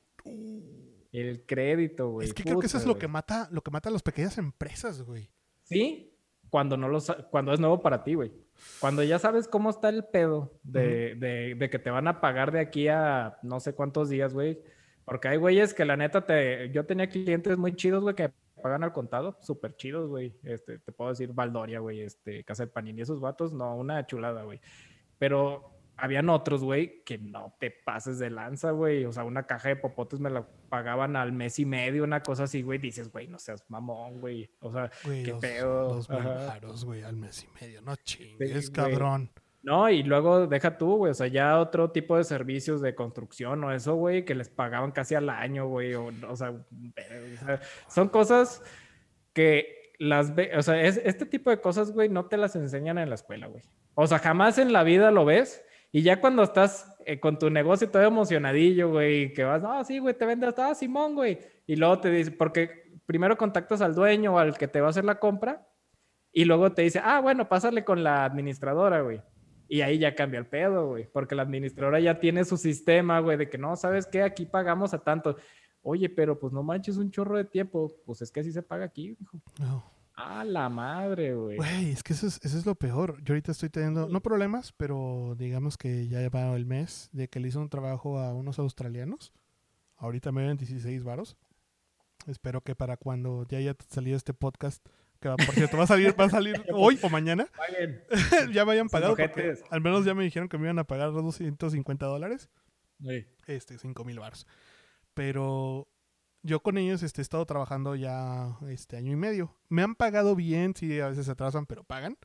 El crédito, güey. es que creo que eso es lo güey. que mata, lo que mata a las pequeñas empresas, güey. Sí, cuando no lo cuando es nuevo para ti, güey. Cuando ya sabes cómo está el pedo de, de- de que te van a pagar de aquí a no sé cuántos días, güey. Porque hay güeyes que la neta te. Yo tenía clientes muy chidos, güey, que pagan al contado, súper chidos, güey. Este, te puedo decir Valdoria, güey, este, Casa del Panini, esos vatos, no, una chulada, güey. Pero habían otros, güey, que no te pases de lanza, güey. O sea, una caja de popotes me la pagaban al mes y medio, una cosa así, güey. Dices, güey, no seas mamón, güey. O sea, Qué dos, pedo, ajá. varos, güey, al mes y medio. No chingues, güey. cabrón. No, y luego deja tú, güey, o sea, ya otro tipo de servicios de construcción o eso, güey, que les pagaban casi al año, güey, o, o sea, o sea, son cosas que las ve, o sea, es, este tipo de cosas, güey, no te las enseñan en la escuela, güey. O sea, jamás en la vida lo ves y ya cuando estás eh, con tu negocio todo emocionadillo, güey, que vas, ah, sí, güey, te vendes, ah, Simón, güey, y luego te dice, porque primero contactas al dueño o al que te va a hacer la compra y luego te dice, ah, bueno, pásale con la administradora, güey. Y ahí ya cambia el pedo, güey, porque la administradora ya tiene su sistema, güey, de que no, ¿sabes qué? Aquí pagamos a tanto. Oye, pero pues no manches un chorro de tiempo. Pues es que así se paga aquí, hijo. No. A la madre, güey. Güey, es que eso es, eso es lo peor. Yo ahorita estoy teniendo, no problemas, pero digamos que ya va el mes de que le hice un trabajo a unos australianos. Ahorita me ven 16 varos. Espero que para cuando ya haya salido este podcast, que va, por cierto, va a salir, va a salir hoy o mañana, ya me hayan pagado. Porque al menos ya me dijeron que me iban a pagar 250 dólares. Sí. este, 5 mil baros. Pero yo con ellos este, he estado trabajando ya este año y medio. Me han pagado bien, sí, a veces se atrasan, pero pagan.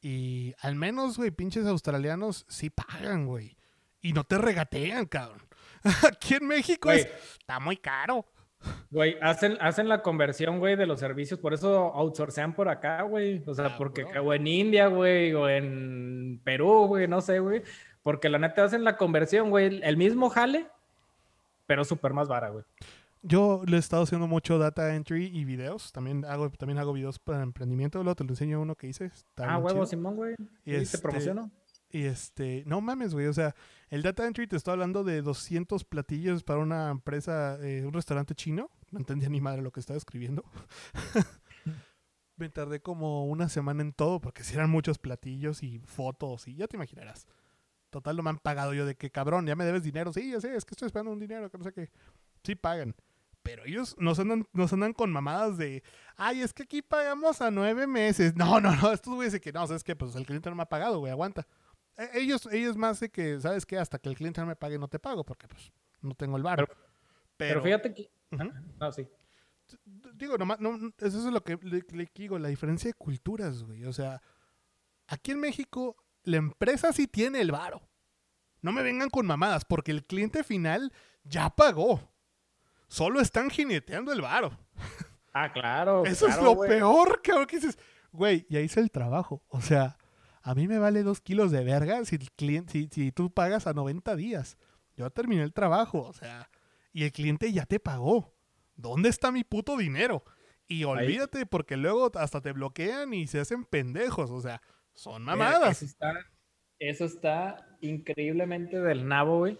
Y al menos, güey, pinches australianos sí pagan, güey. Y no te regatean, cabrón. Aquí en México Güey, es, está muy caro. güey, hacen, hacen la conversión, güey, de los servicios. Por eso outsourcean por acá, güey. O sea, Ah, porque o en India, güey, o en Perú, güey, no sé, güey. Porque la neta hacen la conversión, güey. El mismo jale, pero súper más vara, güey. Yo le he estado haciendo mucho data entry y videos. También hago, también hago videos para emprendimiento. Luego te lo enseño uno que hice. está Ah, huevo. Simón, güey. Y Y este- te promociono. Y este, no mames, güey. O sea, el data entry te estoy hablando de 200 platillos para una empresa, eh, un restaurante chino. No entendía ni madre lo que estaba escribiendo. Me tardé como una semana en todo porque si eran muchos platillos y fotos y ya te imaginarás. Total, no me han pagado yo de que cabrón, ya me debes dinero. Sí, ya sé, es que estoy esperando un dinero, que no sé qué. Sí pagan. Pero ellos nos andan, nos andan con mamadas de, ay, es que aquí pagamos a nueve meses. No, no, no, estos güeyes de que no, sabes que pues el cliente no me ha pagado, güey, aguanta. E- Ellos, ellos más de que, ¿sabes qué? Hasta que el cliente no me pague no te pago porque pues no tengo el bar. Pero- Pero fíjate que. Ujú. No, sí. digo, nomás, no, no, eso es lo que le, le digo, la diferencia de culturas, güey. O sea, aquí en México, la empresa sí tiene el varo. No me vengan con mamadas, porque el cliente final ya pagó. Solo están jineteando el varo. Ah, claro. Eso es lo peor, cabrón, que dices, güey, ya hice el trabajo. O sea, a mí me vale dos kilos de verga si, el cliente, si, si tú pagas a 90 días. Yo terminé el trabajo, o sea, y el cliente ya te pagó. ¿Dónde está mi puto dinero? Y olvídate, porque luego hasta te bloquean y se hacen pendejos, o sea, son Eh, mamadas. Eso está, eso está increíblemente del nabo, güey.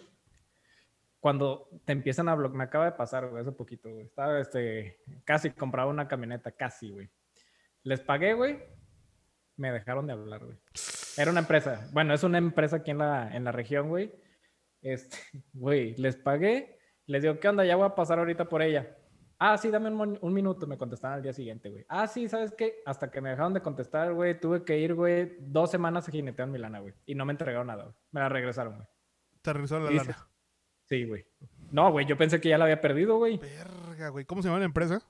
Cuando te empiezan a bloquear, me acaba de pasar, güey, hace poquito, güey. Estaba, este, casi compraba una camioneta, casi, güey. Les pagué, güey. Me dejaron de hablar, güey. Era una empresa. Bueno, es una empresa aquí en la, en la región, güey. Este, güey, les pagué. Les digo, ¿qué onda? Ya voy a pasar ahorita por ella. Ah, sí, dame un, un minuto. Me contestaron al día siguiente, güey. Ah, sí, ¿sabes qué? Hasta que me dejaron de contestar, güey, tuve que ir, güey, dos semanas a jinetear en Milana, güey. Y no me entregaron nada, güey. Me la regresaron, güey. Te regresaron la lana. Sí, güey. No, güey, yo pensé que ya la había perdido, güey. Verga, güey. ¿Cómo se llama la empresa?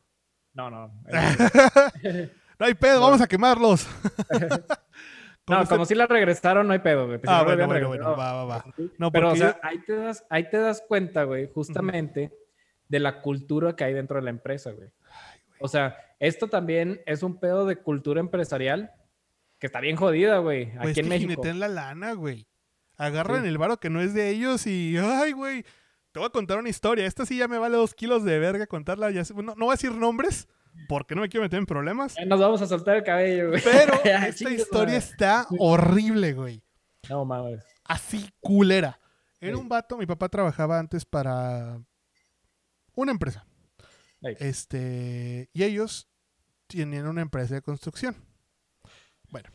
No, no. No hay pedo, vamos a quemarlos. No, como si la regresaron, no hay pedo, güey. Pues Ah, bueno, bueno, bueno, va, va, va. pues. No, Pero, o sea, ahí te das, ahí te das cuenta, güey, justamente de la cultura que hay dentro de la empresa, güey. O sea, esto también es un pedo de cultura empresarial que está bien jodida, güey, Güey, aquí es en que México. la lana, güey. Agarran Sí. el varo que no es de ellos y. Ay, güey. Te voy a contar una historia. Esta sí ya me vale dos kilos de verga contarla. Ya no, no voy a decir nombres porque no me quiero meter en problemas. Ya Nos vamos a soltar el cabello, güey. Pero esta historia madre. está horrible, güey. No mames. Así culera. Era Sí. un vato. Mi papá trabajaba antes para una empresa. Este. Y ellos tenían una empresa de construcción. Bueno.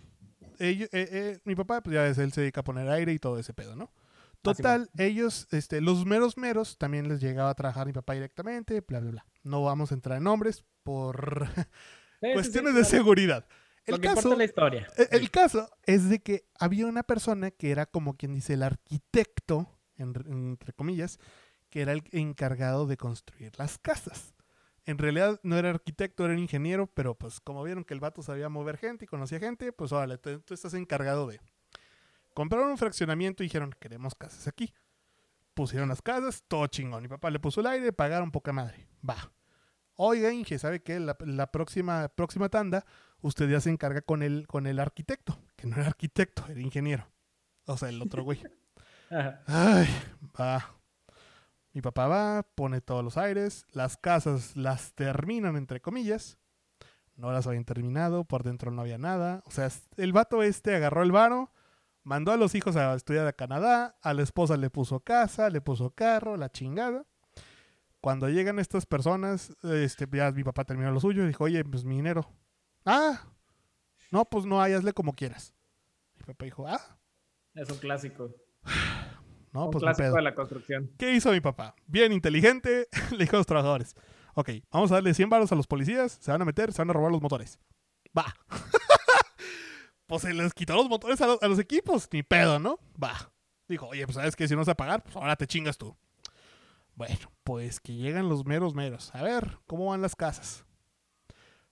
Ellos- eh, eh, mi papá, pues ya ves, él se dedica a poner aire y todo ese pedo, ¿no? Ah, Total, ellos, este, los meros meros, también les llegaba a trabajar mi papá directamente, bla, bla, bla. No vamos a entrar en nombres por Sí, sí, sí, cuestiones de seguridad. Lo El que importa caso, es la historia. e- el caso es de que había una persona que era como quien dice el arquitecto, en- entre comillas, que era el encargado de construir las casas. En realidad no era arquitecto, era ingeniero, pero pues como vieron que el vato sabía mover gente y conocía gente, pues órale, tú tú estás encargado de... Compraron un fraccionamiento y dijeron, queremos casas aquí. Pusieron las casas, todo chingón. Mi papá le puso el aire, pagaron poca madre. Va. Oiga, Inge, ¿sabe qué? La, la próxima, próxima tanda, usted ya se encarga con el, con el arquitecto, que no era arquitecto, era ingeniero. O sea, el otro güey. Ay, va. Mi papá va, pone todos los aires, las casas las terminan, entre comillas. No las habían terminado, por dentro no había nada. O sea, el vato este agarró el varo, mandó a los hijos a estudiar a Canadá, a la esposa le puso casa, le puso carro, la chingada. Cuando llegan estas personas, este, ya mi papá terminó lo suyo y dijo, oye, pues mi dinero. Ah, no, pues no, hay, hazle como quieras. Mi papá dijo, ah, Es un clásico. no, un pues clásico pedo. de la construcción. ¿Qué hizo mi papá? Bien inteligente, le dijo a los trabajadores. Ok, vamos a darle 100 baros a los policías, se van a meter, se van a robar los motores. Va. pues se les quitó los motores a, lo- a los equipos, ni pedo, ¿no? Va. Dijo, oye, pues sabes que si no vas a pagar, pues ahora te chingas tú. Bueno, pues que llegan los meros meros. A ver, ¿cómo van las casas?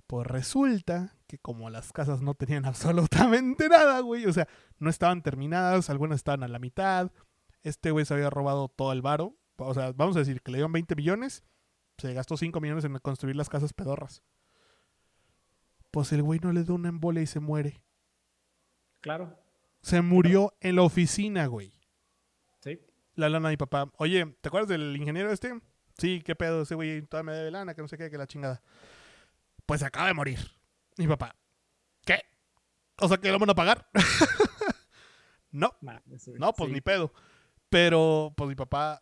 Pues resulta que como las casas no tenían absolutamente nada, güey, o sea, no estaban terminadas, algunas estaban a la mitad, este güey se había robado todo el varo. O sea, vamos a decir que le dieron 20 millones, se gastó 5 millones en construir las casas pedorras. Pues el güey no le da una embolia y se muere. Claro. Se murió en la oficina, güey. Sí. La lana de mi papá. Oye, ¿te acuerdas del ingeniero este? Sí, qué pedo, ese güey todavía me debe lana, que no sé qué, que la chingada. Pues se acaba de morir. Mi papá. ¿Qué? O sea, que lo van a pagar. no. No, pues Sí. ni pedo. Pero, pues mi papá,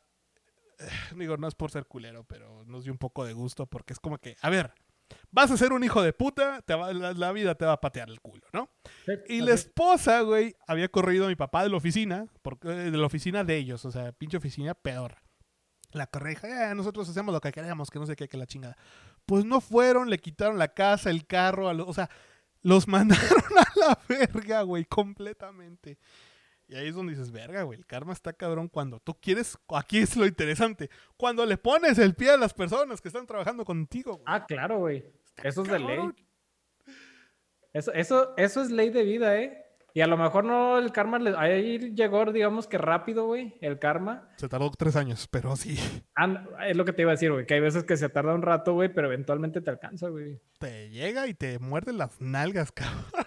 eh, digo, no es por ser culero, pero nos dio un poco de gusto porque es como que, a ver, vas a ser un hijo de puta, te va- la, la vida te va a patear el culo, ¿no? Sí, Y la es. esposa, güey, había corrido a mi papá de la oficina, porque, de la oficina de ellos, o sea, pinche oficina pedorra. La correja, "Eh, nosotros hacemos lo que queremos, que no sé qué, que la chingada. Pues no fueron, le quitaron la casa, el carro, a lo- o sea, los mandaron a la verga, güey, completamente. Y ahí es donde dices, verga, güey, el karma está cabrón cuando tú quieres, aquí es lo interesante, cuando le pones el pie a las personas que están trabajando contigo. güey. Ah, claro, güey. Eso es de ley. Eso, eso, eso es ley de vida, ¿eh? Y a lo mejor no el karma, le- ahí llegó, digamos que rápido, güey, el karma. Se tardó tres años, pero sí, And- es lo que te iba a decir, güey, que hay veces que se tarda un rato, güey, pero eventualmente te alcanza, güey. te llega y te muerde las nalgas, cabrón.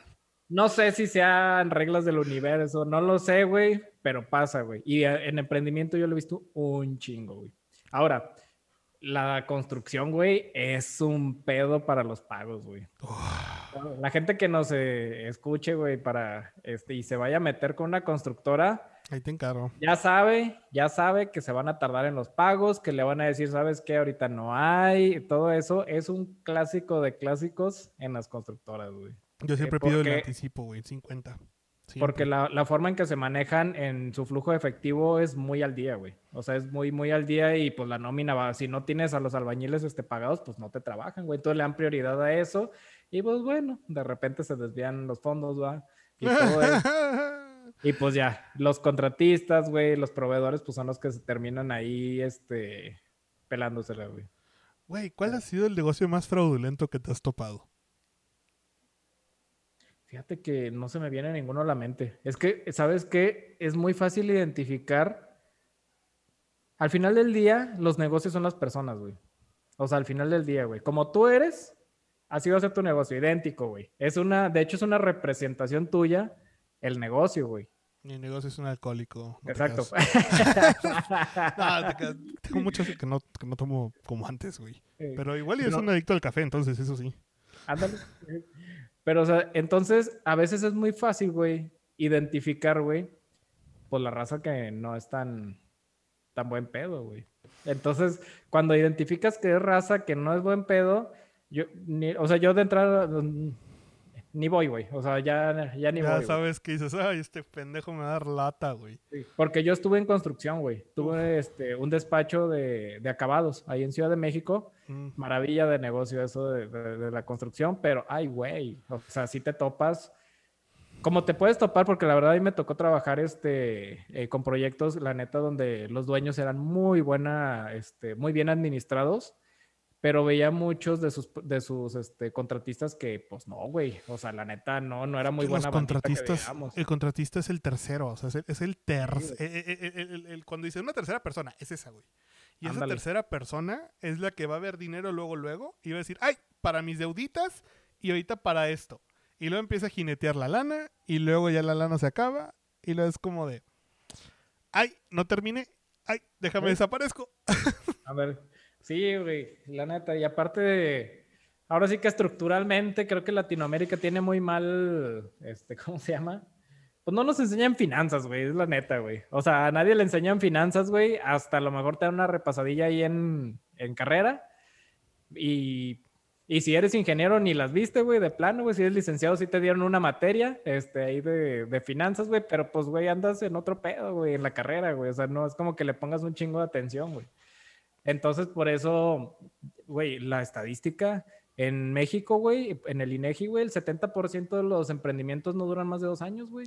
No sé si sean reglas del universo, no lo sé, güey, pero pasa, güey. Y eh, en emprendimiento yo lo he visto un chingo, güey. Ahora, la construcción, güey, es un pedo para los pagos, güey. La gente que nos eh, escuche, güey, para este y se vaya a meter con una constructora, Ahí te encargo. ya sabe, ya sabe que se van a tardar en los pagos, que le van a decir, ¿sabes qué? Ahorita no hay, todo eso es un clásico de clásicos en las constructoras, güey. Yo siempre pido el anticipo, güey, 50. Porque la, la forma en que se manejan en su flujo efectivo es muy al día, güey. O sea, es muy, muy al día y pues la nómina va, si no tienes a los albañiles este, pagados, pues no te trabajan, güey. Entonces le dan prioridad a eso y pues bueno, de repente se desvían los fondos, va. Y, todo eso. Y, pues ya, los contratistas, güey, los proveedores, pues son los que se terminan ahí, este, pelándosela, güey. Güey, ¿cuál ha sido el negocio más fraudulento que te has topado? Fíjate que no se me viene ninguno a la mente. Es que, ¿sabes qué? Es muy fácil identificar. Al final del día, los negocios son las personas, güey. O sea, al final del día, güey. Como tú eres, así va a ser tu negocio, idéntico, güey. Es una, de hecho, es una representación tuya, el negocio, güey. Mi negocio es un alcohólico. no Exacto. No. Tengo mucho que no, que no tomo como antes, güey. Pero igual y es No. un adicto al café, entonces eso sí. Ándale. Pero, o sea, entonces, a veces es muy fácil, güey, identificar, güey, pues la raza que no es tan, tan buen pedo, güey. Entonces, cuando identificas que es raza que no es buen pedo, yo, ni- o sea, yo de entrada ni voy, güey. O sea, ya, ya ni ya voy. güey. sabes que dices, ay, este pendejo me va a dar lata, güey. Sí, Porque yo estuve en construcción, güey. Tuve este, un despacho de, de acabados ahí en Ciudad de México. Mm. maravilla de negocio eso de, de- de la construcción, pero ay, güey, o sea, si te topas, como te puedes topar, porque la verdad a mí me tocó trabajar este, eh, con proyectos, la neta, donde los dueños eran muy buena, este, muy bien administrados, pero veía muchos de sus, de sus este, contratistas que, pues no, güey, o sea, la neta, no, no era muy buena Los que contratistas, el contratista es el tercero, o sea, es el, es el ter- Sí, el- el- el- cuando dice una tercera persona, es esa, güey. Y esa tercera persona es la que va a ver dinero luego, luego, y va a decir, ay, para mis deuditas y ahorita para esto. Y luego empieza a jinetear la lana, y luego ya la lana se acaba, y luego es como de, ay, no terminé, ay, déjame ¿Eh? desaparezco. A ver, sí, güey, la neta. Y aparte de, ahora sí que estructuralmente creo que Latinoamérica tiene muy mal, este, ¿cómo se llama? Pues no nos enseñan finanzas, güey, es la neta, güey. O sea, a nadie le enseñan finanzas, güey, hasta a lo mejor te dan una repasadilla ahí en, en carrera. Y, y si eres ingeniero, ni las viste, güey, de plano, güey. Si eres licenciado, sí te dieron una materia, este, ahí de, de finanzas, güey, pero pues, güey, andas en otro pedo, güey, en la carrera, güey. O sea, no es como que le pongas un chingo de atención, güey. Entonces, por eso, güey, la estadística en México, güey, en el INEGI, güey, el 70% de los emprendimientos no duran más de dos años, güey.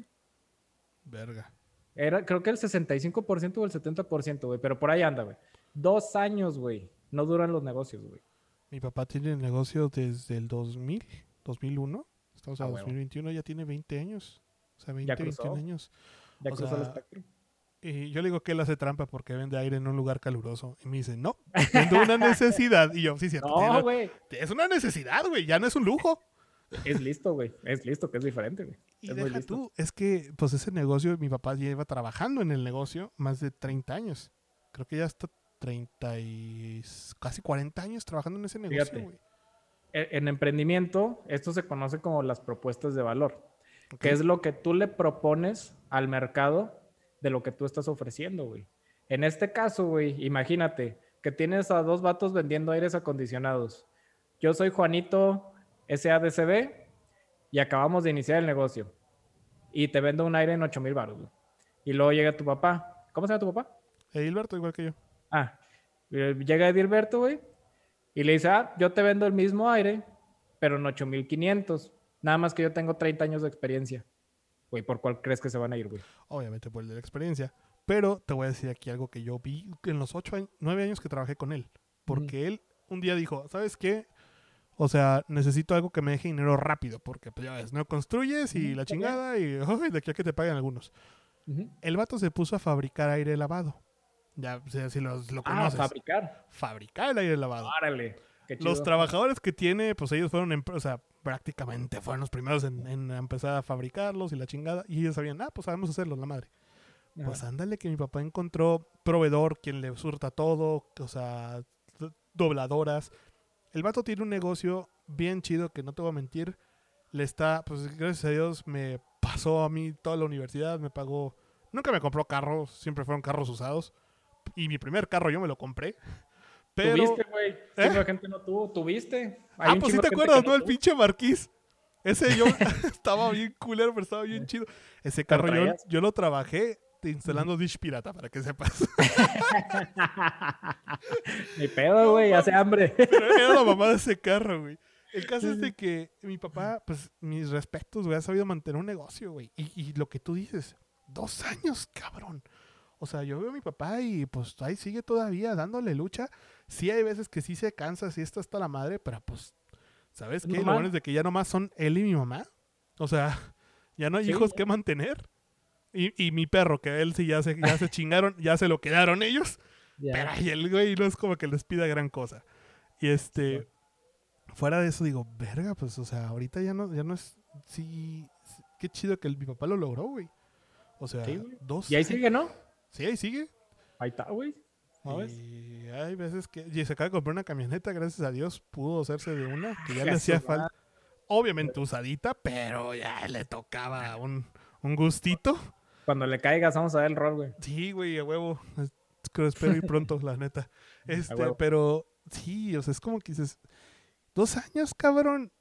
Verga. Era, creo que el 65% o el 70%, güey, pero por ahí anda, güey. Dos años, güey, no duran los negocios, güey. Mi papá tiene el negocio desde el 2000, 2001. Estamos a Ah, huevo. 2021, ya tiene 20 años. O sea, 20, Ya cruzó. 21 años. Ya O cruzó el sea, espectro. Y yo le digo que él hace trampa porque vende aire en un lugar caluroso. Y me dice, no, vendo una necesidad. Y yo, sí, cierto. No, güey. es una necesidad, güey, ya no es un lujo. Es listo, güey. Es listo, que es diferente, güey. Y Es muy deja listo. tú, es que pues ese negocio, mi papá lleva trabajando en el negocio más de 30 años. Creo que ya está 30 y casi 40 años trabajando en ese negocio, güey. E- En emprendimiento, esto se conoce como las propuestas de valor. Que es lo que tú le propones al mercado de lo que tú estás ofreciendo, güey. En este caso, güey, imagínate que tienes a dos vatos vendiendo aires acondicionados. Yo soy Juanito SADCB y acabamos de iniciar el negocio. Y te vendo un aire en 8 mil baros, güey. Y luego llega tu papá. ¿Cómo se llama tu papá? Edilberto, igual que yo. Ah, eh, llega Edilberto, güey, y le dice, ah, yo te vendo el mismo aire, pero en 8500. Nada más que yo tengo 30 años de experiencia. Güey, ¿por cuál crees que se van a ir, güey? Obviamente por el de la experiencia. Pero te voy a decir aquí algo que yo vi en los ocho años, nueve años que trabajé con él. Porque él un día dijo, ¿sabes qué? O sea, necesito algo que me deje dinero rápido, porque pues ya ves, no construyes y la chingada y de aquí a que te paguen algunos. El vato se puso a fabricar aire lavado. Ya, o sea, si los- lo Ah, conoces. fabricar. fabricar el aire lavado. Árale. Los trabajadores que tiene, pues ellos fueron, o sea, prácticamente fueron los primeros en, en empezar a fabricarlos y la chingada. Y ellos sabían, ah, pues sabemos hacerlos, la madre. Ajá. Pues ándale que mi papá encontró proveedor, quien le surta todo, o sea, dobladoras. El vato tiene un negocio bien chido que no te voy a mentir. Le está, pues gracias a Dios me pasó a mí toda la universidad, me pagó. Nunca me compró carros, siempre fueron carros usados. Y mi primer carro yo me lo compré. Pero. ¿Tuviste, güey? ¿Eh? De gente no tuvo. ¿Tuviste? Hay Ah, pues sí te acuerdas, ¿no? El pinche marquís. Ese yo estaba bien culero, pero estaba bien chido. Ese carro yo, lo trabajé instalando Dish Pirata, para que sepas. Ni pedo, güey. Hace hambre. Pero era la mamá de ese carro, güey. El caso es de que mi papá, pues, mis respetos, güey, ha sabido mantener un negocio, güey. Y, y lo que tú dices, dos años, cabrón. O sea, yo veo a mi papá y pues ahí sigue todavía dándole lucha. Sí hay veces que sí se cansa, sí está hasta la madre, pero pues, ¿sabes Es qué? Lo normal. bueno es de que ya nomás son él y mi mamá. O sea, ya no hay Sí. hijos que mantener. Y, y mi perro, que él sí ya se, ya se chingaron, ya se lo quedaron ellos. Pero ay, el güey no es como que les pida gran cosa. Y este, fuera de eso digo, verga, pues, o sea, ahorita ya no, ya no es, sí, sí, qué chido que el- mi papá lo logró, güey. O sea, Sí, dos. Y ahí sigue, ¿no? Sí, ahí sigue. Ahí está, güey. Y hay veces que, y se acaba de comprar una camioneta, gracias a Dios, pudo hacerse de una, que ya le hacía falta. Obviamente usadita, pero ya le tocaba un, un gustito. Cuando le caigas, vamos a ver el rol, güey. Sí, güey, a huevo. Creo espero ir pronto, la neta. Este, pero sí, o sea, es como que dices, dos años, cabrón.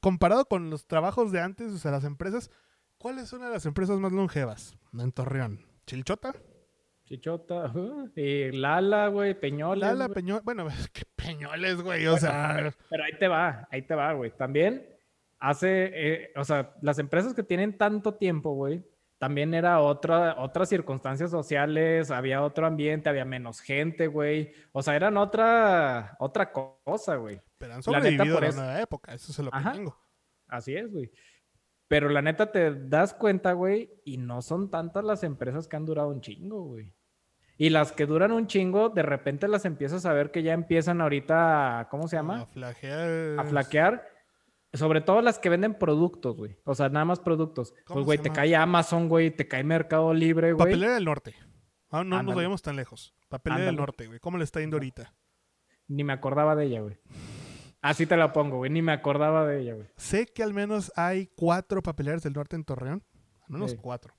Comparado con los trabajos de antes, o sea, las empresas, ¿cuál es una de las empresas más longevas en Torreón? ¿Chilchota? Chichota. uh, y Lala, güey. Peñoles. Lala, güey. Peñol, bueno, qué Peñoles, güey, o sea, Pero ahí te va, ahí te va, güey. También hace, eh, o sea, las empresas que tienen tanto tiempo, güey, también era otra, otras circunstancias sociales, había otro ambiente, había menos gente, güey. O sea, eran otra, otra cosa, güey. pero han La neta, sobrevivido por a la eso- nueva época, eso es lo que Ajá. tengo. Así es, güey. Pero la neta te das cuenta, güey, y no son tantas las empresas que han durado un chingo, güey. Y las que duran un chingo, de repente las empiezas a ver que ya empiezan ahorita, a- ¿cómo se llama? A flaquear. a flaquear. Sobre todo las que venden productos, güey. O sea, nada más productos. ¿Cómo Pues, güey, te cae Amazon, güey, te cae Mercado Libre, güey. Papelera del Norte. Ah, no nos vayamos tan lejos. Papelera del. Norte, güey. ¿Cómo le está yendo ahorita? Ni me acordaba de ella, güey. Así te la pongo, güey. Ni me acordaba de ella, güey. Sé que al menos hay cuatro papeleras del norte en Torreón. Al menos Sí. cuatro.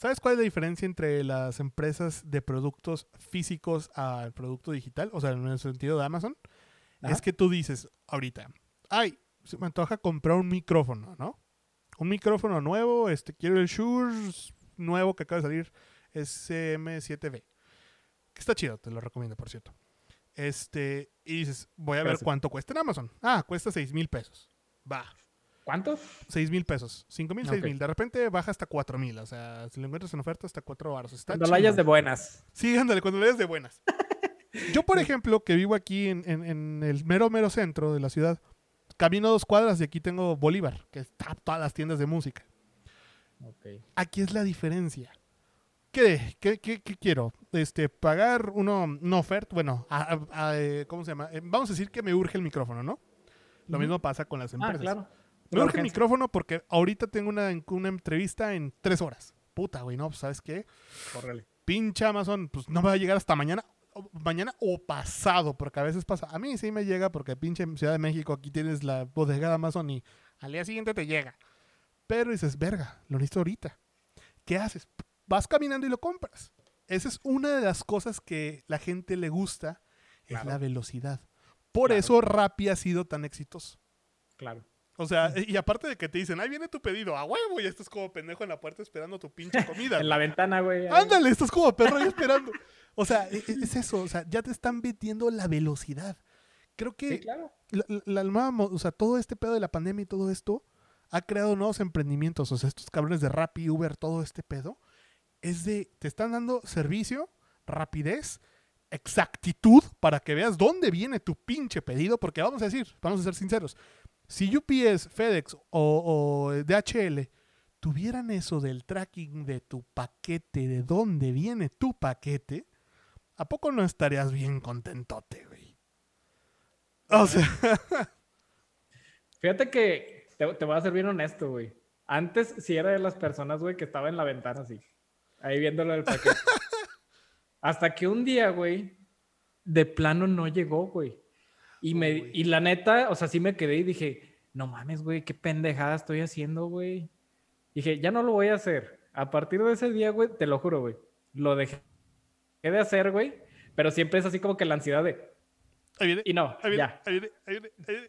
¿Sabes cuál es la diferencia entre las empresas de productos físicos al producto digital? O sea, en el sentido de Amazon. Ajá. Es que tú dices ahorita, ay, se me antoja comprar un micrófono, ¿no? Un micrófono nuevo, este, quiero el Shure nuevo que acaba de salir, SM7B. Que está chido, te lo recomiendo, por cierto. Este, y dices, voy a ver cuánto cuesta en Amazon. Ah, cuesta 6 mil pesos. Va, ¿Cuánto? 6 mil pesos. 5 mil, 6 Ok. mil. De repente baja hasta 4 mil. O sea, si lo encuentras en oferta, hasta 4 baros. Está Cuando la hayas de buenas. Sí, ándale, cuando lo hayas de buenas. Yo, por ejemplo, que vivo aquí en, en- en el mero, mero centro de la ciudad, camino dos cuadras y aquí tengo Bolívar, que está todas las tiendas de música. Ok. Aquí es la diferencia. ¿Qué, qué, qué- qué quiero? Este, pagar uno, una oferta, bueno, a- a- a, eh, ¿cómo se llama? Eh, vamos a decir que me urge el micrófono, ¿no? Lo mismo pasa con las Ah, empresas. claro. Me urge el micrófono porque ahorita tengo una, una entrevista en tres horas. Puta, güey, no, pues, ¿sabes qué? Córrele. Pinche Amazon, pues no me va a llegar hasta mañana. Mañana o pasado, porque a veces pasa. A mí sí me llega porque pinche Ciudad de México aquí tienes la bodega de Amazon y al día siguiente te llega. Pero dices, verga, lo necesito ahorita. ¿Qué haces? Vas caminando y lo compras. Esa es una de las cosas que la gente le gusta, es la velocidad. Por Claro. eso Rappi ha sido tan exitoso. Claro. O sea, y aparte de que te dicen, ahí viene tu pedido, a huevo, y estás como pendejo en la puerta esperando tu pinche comida. En la ventana, güey. ahí. Ándale, estás como perro ahí esperando. O sea, e- e- es eso, o sea, ya te están metiendo la velocidad. Creo que Sí, claro. la, la- la o sea, todo este pedo de la pandemia y todo esto ha creado nuevos emprendimientos, o sea, estos cabrones de Rappi, Uber, todo este pedo, es de, te están dando servicio, rapidez, exactitud para que veas dónde viene tu pinche pedido, porque vamos a decir, vamos a ser sinceros, si UPS, FedEx o, o DHL tuvieran eso del tracking de tu paquete, de dónde viene tu paquete, ¿a poco no estarías bien contentote, güey? O sea, Fíjate que te, te voy a ser bien honesto, güey. Antes sí era de las personas, güey, que estaba en la ventana así, ahí viéndolo del paquete. Hasta que un día, güey, de plano no llegó, güey. Y, me, Uy. y la neta, o sea, sí me quedé y dije, no mames, güey, qué pendejada estoy haciendo, güey. Dije, ya no lo voy a hacer. A partir de ese día, güey, te lo juro, güey, lo dejé de hacer, güey. Pero siempre es así como que la ansiedad de, ahí viene, y no, ahí viene, ya. ahí viene, ahí viene, ahí viene.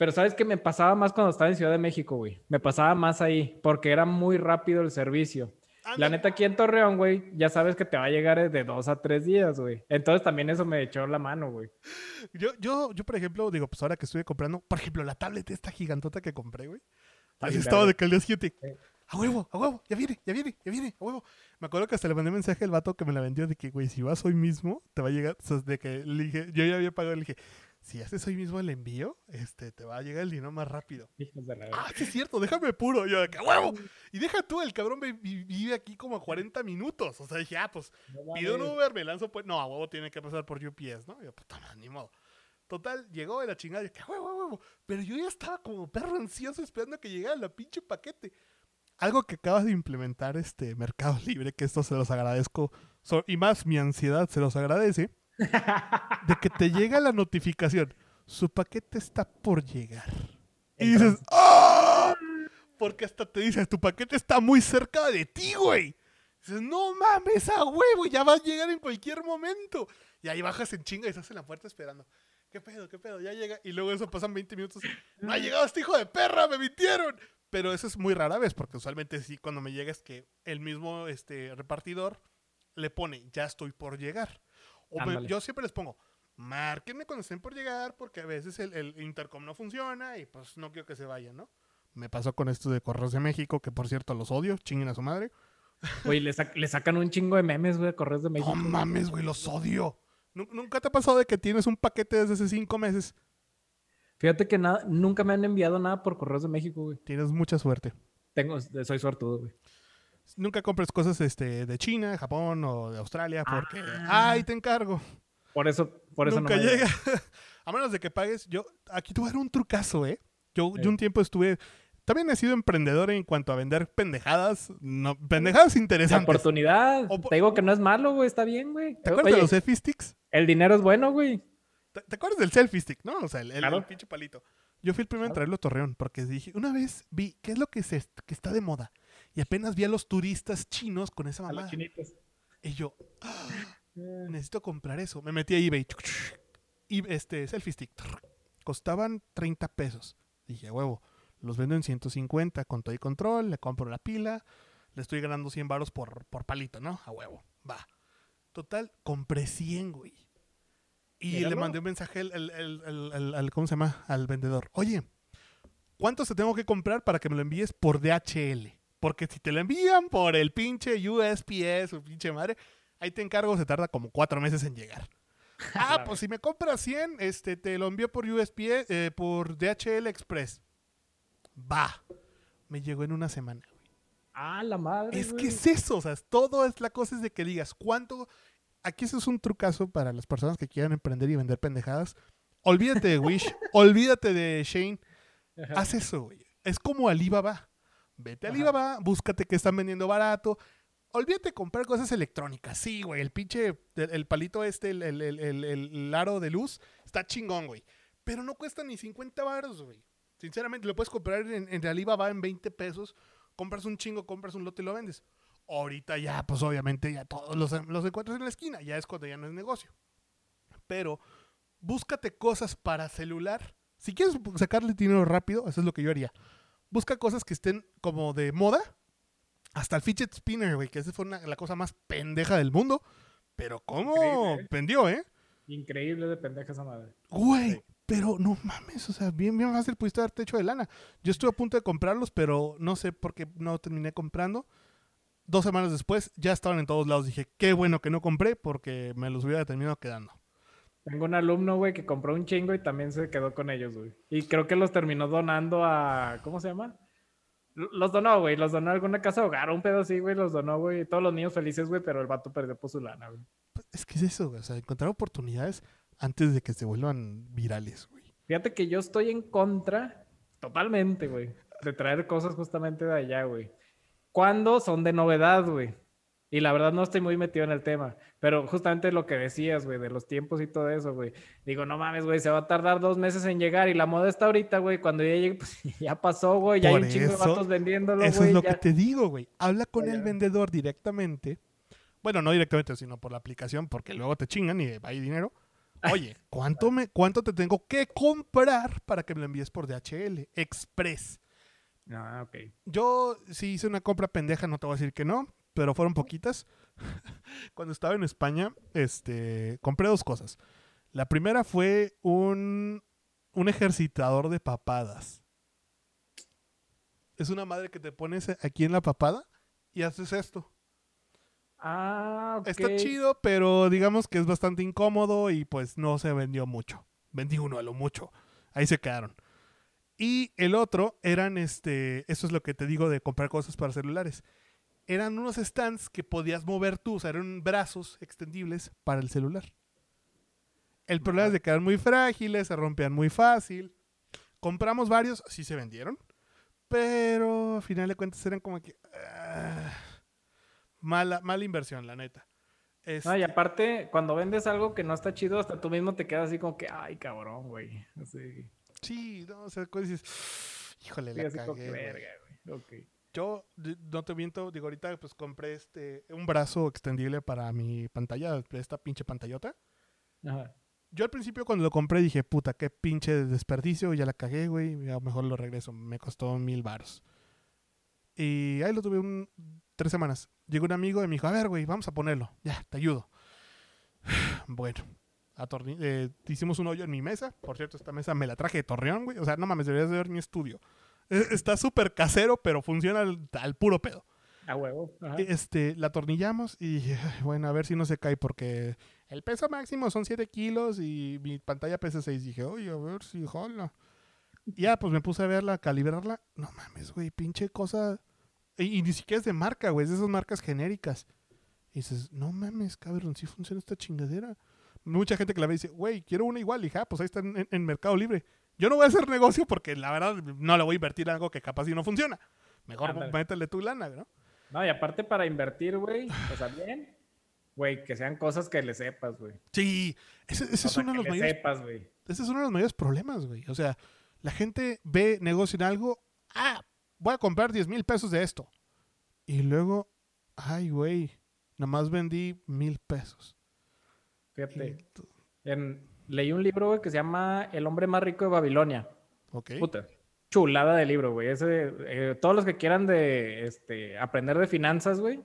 Pero sabes que me pasaba más cuando estaba en Ciudad de México, güey. Me pasaba más ahí, porque era muy rápido el servicio. La neta, aquí en Torreón, güey, ya sabes que te va a llegar de dos a tres días, güey. Entonces también eso me echó la mano, güey. Yo, yo, yo, por ejemplo, digo, pues ahora que estuve comprando, por ejemplo, la tablet esta gigantota que compré, güey. Así estaba de día siguiente. Sí. A huevo, a huevo, ya viene, ya viene, ya viene, a huevo. Me acuerdo que hasta le mandé mensaje al vato que me la vendió de que, güey, si vas hoy mismo, te va a llegar. O sea, de que le dije, yo ya había pagado, le dije, si haces hoy mismo el envío, este, te va a llegar el dinero más rápido. Hijos de la Ah, sí es cierto, déjame puro. Yo a huevo. Y deja tú, el cabrón vi- vi- vive aquí como a 40 minutos. O sea, dije, ah, pues No Pido un. Uber, me lanzo pues. No, a huevo tiene que pasar por UPS, ¿no? Yo, puta madre, ni modo. Total, llegó de la chingada yo, que a huevo, huevo. Pero yo ya estaba como perro ansioso esperando que llegara la pinche paquete. Algo que acabas de implementar, este Mercado Libre, que esto se los agradezco. so- y más mi ansiedad se los agradece. De que te llega la notificación. Su paquete está por llegar. Y dices, ¡Oh! Porque hasta te dices, tu paquete está muy cerca de ti, güey. Dices, no mames, a huevo, ya va a llegar en cualquier momento. Y ahí bajas en chinga y estás en la puerta esperando. ¿Qué pedo, qué pedo? Ya llega. Y luego eso pasan 20 minutos. No ha llegado este hijo de perra, me mintieron. Pero eso es muy rara vez, porque usualmente sí, cuando me llega es que el mismo este, repartidor le pone, ya estoy por llegar. O me- Ándale. yo siempre les pongo, márquenme cuando estén por llegar, porque a veces el, el intercom no funciona y pues no quiero que se vayan, ¿no? Me pasó con esto de Correos de México, que por cierto los odio, chinguen a su madre. Güey, le, sac- le sacan un chingo de memes, güey, a Correos de México. No mames, güey, los odio. Nu- ¿Nunca te ha pasado de que tienes un paquete desde hace cinco meses? Fíjate que nada, nunca me han enviado nada por Correos de México, güey. Tienes mucha suerte. Tengo, soy suertudo, güey. Nunca compres cosas este, de China, Japón o de Australia porque... Ah. ¡Ay, te encargo! Por eso, por eso Nunca no me llega. a menos de que pagues. Yo, aquí dar un trucazo, ¿eh? Yo, Sí. yo un tiempo estuve. También he sido emprendedor en cuanto a vender pendejadas. No, pendejadas La interesantes. oportunidad. O po- Te digo que no es malo, güey, está bien, güey. ¿Te acuerdas de los selfie sticks? el dinero es bueno, güey. ¿Te, te acuerdas del selfie stick, no? O sea, el, el- Claro. el pinche palito. Yo fui el primero en traerlo a Torreón porque dije, una vez vi qué es lo que, se, que está de moda. Y apenas vi a los turistas chinos con esa A los mamada. chinitos. Y yo, "Ah, necesito comprar eso. Me metí a eBay. Y este, selfie stick. Costaban 30 pesos. Dije, "A huevo, los vendo en 150 con todo y control, le compro la pila, le estoy ganando 100 baros por, por palito, ¿no? A huevo, va. Total, compré 100, güey. Y le mandé un mensaje al- al- al- al- ¿cómo se llama? Al vendedor. Oye, ¿cuántos te tengo que comprar para que me lo envíes por DHL? Porque si te lo envían por el pinche USPS o pinche madre, ahí te encargo, se tarda como cuatro meses en llegar. Ah, pues si me compras 100, este, te lo envío por USPS, eh, por DHL Express. Va. Me llegó en una semana. güey. Ah, la madre. Es que es eso, o sea, es- todo es la cosa es de que digas cuánto. Aquí eso es un trucazo para las personas que quieran emprender y vender pendejadas. Olvídate de Wish, olvídate de Shane. Ajá. Haz eso, güey. Es como Alibaba. Vete a. Alibaba, búscate que están vendiendo barato. Olvídate de comprar cosas electrónicas. Sí, güey. El pinche, el, el palito este, el, el, el- el- el aro de luz, está chingón, güey. Pero no cuesta ni 50 baros, güey. Sinceramente, lo puedes comprar en, en Alibaba en 20 pesos. Compras un chingo, compras un lote y lo vendes. Ahorita ya, pues obviamente ya todos los, los encuentras en la esquina. Ya es cuando ya no es negocio. Pero búscate cosas para celular. Si quieres sacarle dinero rápido, eso es lo que yo haría. Busca cosas que estén como de moda. Hasta el fidget spinner, güey, que esa fue una- la cosa más pendeja del mundo. Pero cómo Increíble, ¿eh? vendió, ¿eh? Increíble de pendeja esa madre. Güey, Sí. Pero no mames, o sea, bien, bien fácil pudiste darte hecho de lana. Yo estuve a punto de comprarlos, pero no sé por qué no terminé comprando. Dos semanas después ya estaban en todos lados. Dije, qué bueno que no compré porque me los hubiera terminado quedando. Tengo un alumno, güey, que compró un chingo y también se quedó con ellos, güey. Y creo que los terminó donando a. ¿Cómo se llama? Los donó, güey. Los donó a alguna casa hogar, un pedo así, güey. Los donó, güey. Todos los niños felices, güey, pero el vato perdió por su lana, güey. Pues, es que es eso, güey. O sea, encontrar oportunidades antes de que se vuelvan virales, güey. Fíjate que yo estoy en contra, totalmente, güey, de traer cosas justamente de allá, güey. Cuando son de novedad, güey. Y la verdad no estoy muy metido en el tema, pero justamente lo que decías, güey, de los tiempos y todo eso, güey. Digo, no mames, güey, se va a tardar dos meses en llegar y la moda está ahorita, güey. Cuando ya llegue, pues ya pasó, güey, ya hay un chingo de vatos vendiéndolo, güey. Eso es lo que te digo, güey. Habla con el vendedor directamente. Bueno, no directamente, sino por la aplicación, porque luego te chingan y hay dinero. Oye, ¿cuánto, me, ¿cuánto te tengo que comprar para que me lo envíes por DHL? Express. Ah, ok. Yo sí hice una compra pendeja, no te voy a decir que no, pero fueron poquitas. Cuando estaba en España, este, compré dos cosas. La primera fue un, un ejercitador de papadas. Es una madre que te pones aquí en la papada y haces esto. Ah, ok. Está chido, pero digamos que es bastante incómodo y pues no se vendió mucho. Vendí uno a lo mucho. Ahí se quedaron. Y el otro eran este, eso es lo que te digo de comprar cosas para celulares. Eran unos stands que podías mover tú, o sea, eran brazos extendibles para el celular. El problema es de que eran muy frágiles, se rompían muy fácil. Compramos varios, sí se vendieron, pero al final de cuentas eran como que... Ah, mala, mala inversión, la neta. No, y este aparte, cuando vendes algo que no está chido, hasta tú mismo te quedas así como que, ay, cabrón, güey. Sí, no, o sea, dices, híjole, la cagué, verga, güey. Yo, no te miento, digo, ahorita pues compré este, un brazo extendible para mi pantalla, esta pinche pantallota. Ajá. Yo al principio cuando lo compré dije, puta, qué pinche desperdicio, ya la cagué, güey, a lo mejor lo regreso, me costó mil baros. Y ahí lo tuve un, tres semanas. Llegó un amigo y me dijo, a ver, güey, vamos a ponerlo. Ya, te ayudo. bueno, eh, hicimos un hoyo en mi mesa. Por cierto, esta mesa me la traje de Torreón, güey. O sea, no mames, deberías de ver mi estudio. Está súper casero, pero funciona al, puro pedo. A huevo. Este, la atornillamos y bueno, a ver si no se cae porque el peso máximo son 7 kilos y mi pantalla pesa 6. Dije, oye, a ver si jola. ya, pues me puse a verla, a calibrarla. No mames, güey, pinche cosa y, ni siquiera es de marca, güey, es de esas marcas genéricas. Y dices, no mames, cabrón, sí funciona esta chingadera. Mucha gente que la ve dice, güey, quiero una igual. Y ja, pues ahí está en, Mercado Libre. Yo no voy a hacer negocio porque la verdad no le voy a invertir en algo que capaz y no funciona. Mejor métele tu lana, ¿no? No, y aparte para invertir, güey, o sea, bien, güey, que sean cosas que le sepas, güey. Sí, ese, es uno de los mayores. Sepas, güey. Ese es uno de los mayores problemas, güey. O sea, la gente ve negocio en algo, ah, voy a comprar 10 mil pesos de esto. Y luego, ay, güey, nomás vendí mil pesos. Fíjate. Leí un libro, güey, que se llama El hombre más rico de Babilonia. Ok. Puta. Chulada de libro, güey. Ese, eh, todos los que quieran de este, aprender de finanzas, güey.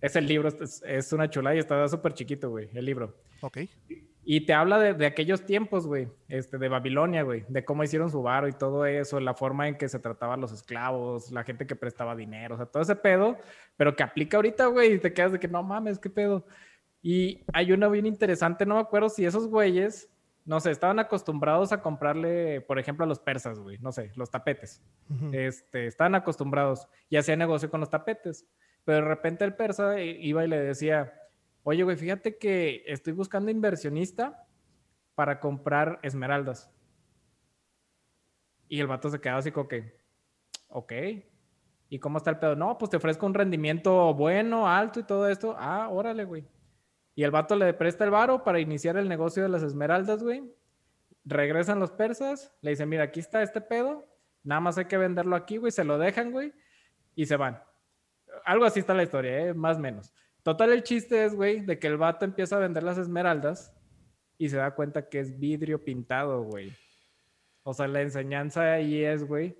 Es el libro, es, es, una chulada y está súper chiquito, güey, el libro. Ok. Y te habla de, aquellos tiempos, güey, este, de Babilonia, güey, de cómo hicieron su varo y todo eso, la forma en que se trataban los esclavos, la gente que prestaba dinero, o sea, todo ese pedo, pero que aplica ahorita, güey, y te quedas de que no mames, qué pedo. Y hay una bien interesante, no me acuerdo si esos güeyes, no sé, estaban acostumbrados a comprarle, por ejemplo, a los persas, güey, no sé, los tapetes. este, estaban acostumbrados y hacían negocio con los tapetes. Pero de repente el persa iba y le decía, oye, güey, fíjate que estoy buscando inversionista para comprar esmeraldas. Y el vato se quedaba así como que, ok. ¿Y cómo está el pedo? No, pues te ofrezco un rendimiento bueno, alto y todo esto. Ah, órale, güey. Y el vato le presta el varo para iniciar el negocio de las esmeraldas, güey. Regresan los persas, le dicen, mira, aquí está este pedo, nada más hay que venderlo aquí, güey, se lo dejan, güey, y se van. Algo así está la historia, ¿eh? más o menos. Total, el chiste es, güey, de que el vato empieza a vender las esmeraldas y se da cuenta que es vidrio pintado, güey. O sea, la enseñanza ahí es, güey,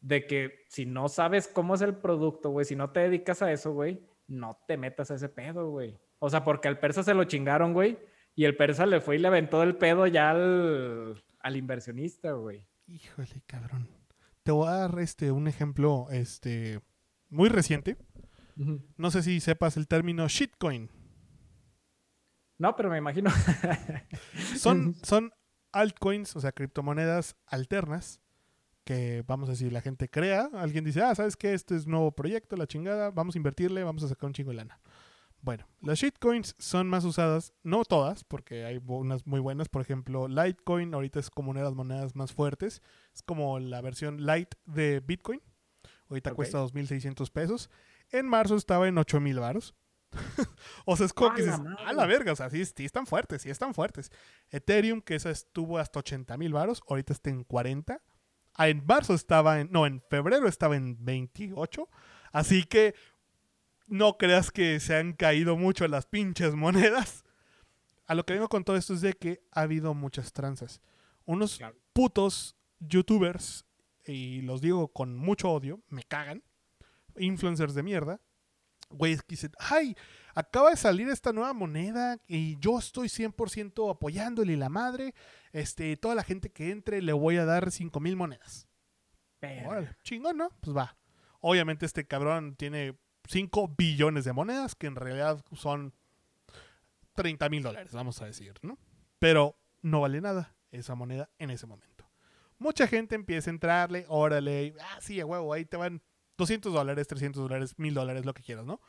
de que si no sabes cómo es el producto, güey, si no te dedicas a eso, güey, no te metas a ese pedo, güey. O sea, porque al persa se lo chingaron, güey, y el persa le fue y le aventó el pedo ya al, al inversionista, güey. Híjole, cabrón. Te voy a dar este, un ejemplo este, muy reciente. No sé si sepas el término shitcoin. No, pero me imagino. son, son altcoins, o sea, criptomonedas alternas que, vamos a decir, la gente crea. Alguien dice, ah, ¿sabes qué? Este es un nuevo proyecto, la chingada, vamos a invertirle, vamos a sacar un chingo de lana. Bueno, las shitcoins son más usadas, no todas, porque hay unas muy buenas. Por ejemplo, Litecoin ahorita es como una de las monedas más fuertes. Es como la versión light de Bitcoin. Ahorita cuesta 2.600 pesos. En marzo estaba en 8.000 varos. o sea, es como que dices, a la verga, o sea, sí, están fuertes, sí están fuertes. Ethereum, que esa estuvo hasta 80.000 varos, ahorita está en 40. Ah, en marzo estaba en, no, en febrero estaba en 28. Así que no creas que se han caído mucho las pinches monedas. A lo que vengo con todo esto es de que ha habido muchas tranzas. Unos putos youtubers, y los digo con mucho odio, me cagan, influencers de mierda, güeyes que dicen, ay, acaba de salir esta nueva moneda y yo estoy 100% apoyándole la madre, este, toda la gente que entre le voy a dar 5 mil monedas. Órale, chingón, ¿no? Pues va. Obviamente este cabrón tiene 5 billones de monedas, que en realidad son 30 mil dólares, vamos a decir, ¿no? Pero no vale nada esa moneda en ese momento. Mucha gente empieza a entrarle, órale, ah, sí, a huevo, ahí te van 200 dólares, 300 dólares, 1000 dólares, lo que quieras, ¿no?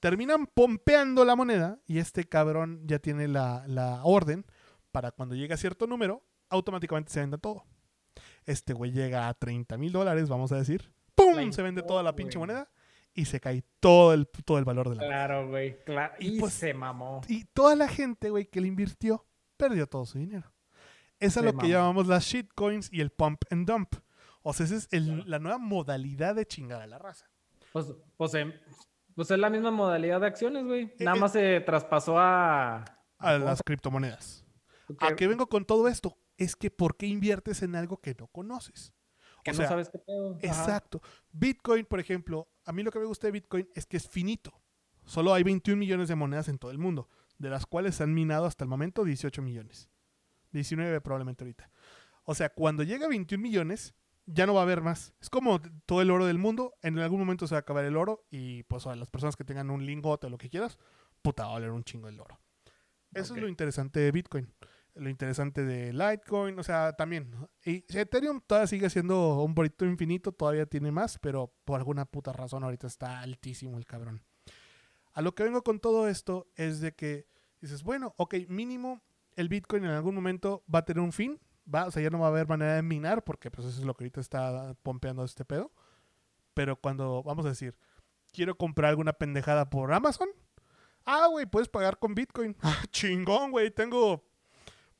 Terminan pompeando la moneda y este cabrón ya tiene la, la orden para cuando llegue a cierto número, automáticamente se venda todo. Este güey llega a 30 mil dólares, vamos a decir. ¡Pum! Se vende toda la pinche moneda y se cae todo el, todo el valor de la Claro, güey. Claro. Y, pues, se mamó. Y toda la gente, güey, que le invirtió, perdió todo su dinero. Esa es lo que llamamos las shitcoins y el pump and dump. O sea, esa es la nueva modalidad de chingar a la raza. Pues, pues, em, pues, es la misma modalidad de acciones, güey. Eh, Nada eh, más se traspasó a... A las criptomonedas. ¿A qué vengo con todo esto? Es que ¿por qué inviertes en algo que no conoces? Que no sabes qué pedo. Exacto. Bitcoin, por ejemplo, a mí lo que me gusta de Bitcoin es que es finito. Solo hay 21 millones de monedas en todo el mundo, de las cuales se han minado hasta el momento 18 millones. 19 probablemente ahorita. O sea, cuando llega a 21 millones, ya no va a haber más. Es como todo el oro del mundo. En algún momento se va a acabar el oro y pues a las personas que tengan un lingote o lo que quieras, puta, va a valer un chingo el oro. Eso es lo interesante de Bitcoin lo interesante de Litecoin, o sea, también. Ethereum todavía sigue siendo un bonito infinito, todavía tiene más, pero por alguna puta razón ahorita está altísimo el cabrón. A lo que vengo con todo esto es de que dices, bueno, ok, mínimo el Bitcoin en algún momento va a tener un fin, va, o sea, ya no va a haber manera de minar, porque pues eso es lo que ahorita está pompeando este pedo. Pero cuando, vamos a decir, quiero comprar alguna pendejada por Amazon, ah, güey, puedes pagar con Bitcoin. Ah, chingón, güey, tengo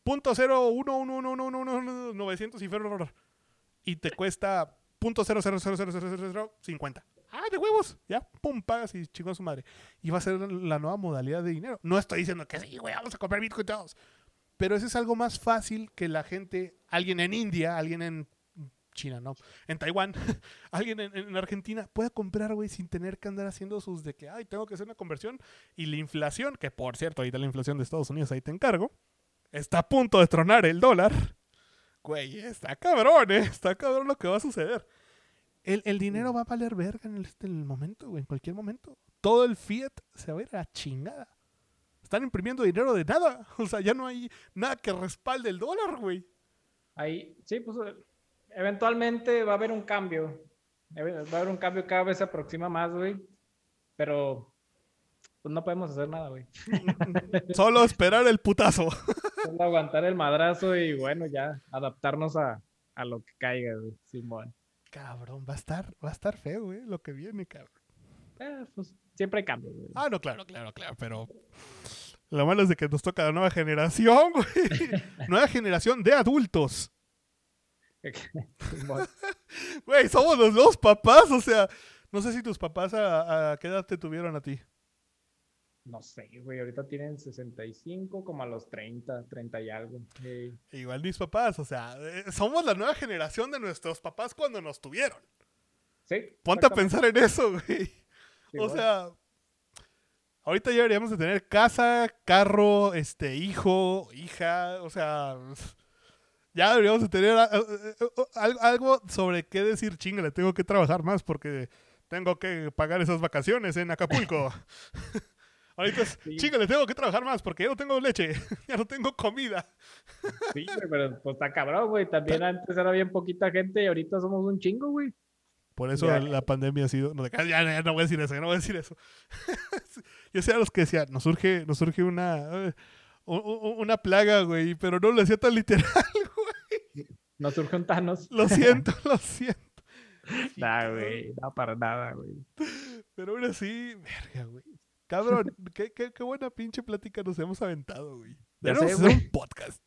punto cero uno uno uno uno uno uno novecientos y y te cuesta punto cero cero cero cero cero cero cincuenta. Ah de huevos. Ya pum pagas y chingó a su madre. Y va a ser la nueva modalidad de dinero. No estoy diciendo que sí güey vamos a comprar bitcoin todos. Pero ese es algo más fácil que la gente alguien en India alguien en China, no, en Taiwán, alguien en, en, Argentina pueda comprar, güey, sin tener que andar haciendo sus de que, ay, tengo que hacer una conversión. Y la inflación, que por cierto, ahorita la inflación de Estados Unidos, ahí te encargo, está a punto de tronar el dólar. Güey, está cabrón, ¿eh? Está cabrón lo que va a suceder. El, dinero va a valer verga en este, el, momento, güey, en cualquier momento. Todo el fiat se va a ir a chingada. Están imprimiendo dinero de nada. O sea, ya no hay nada que respalde el dólar, güey. Ahí, sí, pues eventualmente va a haber un cambio. Va a haber un cambio cada vez se aproxima más, güey. Pero pues no podemos hacer nada, güey. Solo esperar el putazo. Solo aguantar el madrazo y bueno, ya adaptarnos a, lo que caiga, güey. Simón. Cabrón, va a estar, va a estar feo, güey, lo que viene, cabrón. Eh, pues siempre hay cambios, güey. Ah, no, claro, claro, claro, pero lo malo es de que nos toca la nueva generación, güey. nueva generación de adultos. Güey, somos los dos papás, o sea, no sé si tus papás a, a qué edad te tuvieron a ti no sé, güey, ahorita tienen 65 como a los 30, 30 y algo. Igual mis papás, o sea, eh, somos la nueva generación de nuestros papás cuando nos tuvieron. Sí. Ponte a pensar en eso, güey. o sea, ahorita ya deberíamos de tener casa, carro, este, hijo, hija, o sea, Ya deberíamos de tener eh, eh, algo, algo sobre qué decir, chinga, le tengo que trabajar más porque tengo que pagar esas vacaciones en Acapulco. Ahorita es, Sí. chinga, le tengo que trabajar más porque ya no tengo leche, ya no tengo comida. Sí, pero pues está cabrón, güey. También antes era bien poquita gente y ahorita somos un chingo, güey. Por eso Ya. la pandemia ha sido. No, ya, ya, ya no voy a decir eso, ya no voy a decir eso. Yo sé a los que decían, nos surge, nos surge una, una plaga, güey, pero no lo decía tan literal, güey. Nos surge un Thanos. Lo siento, lo siento. Nah, güey. No, para nada, güey. Pero aún así, verga, güey. Cabrón, qué, qué, qué buena pinche plática nos hemos aventado, güey. Sé, hacer un podcast.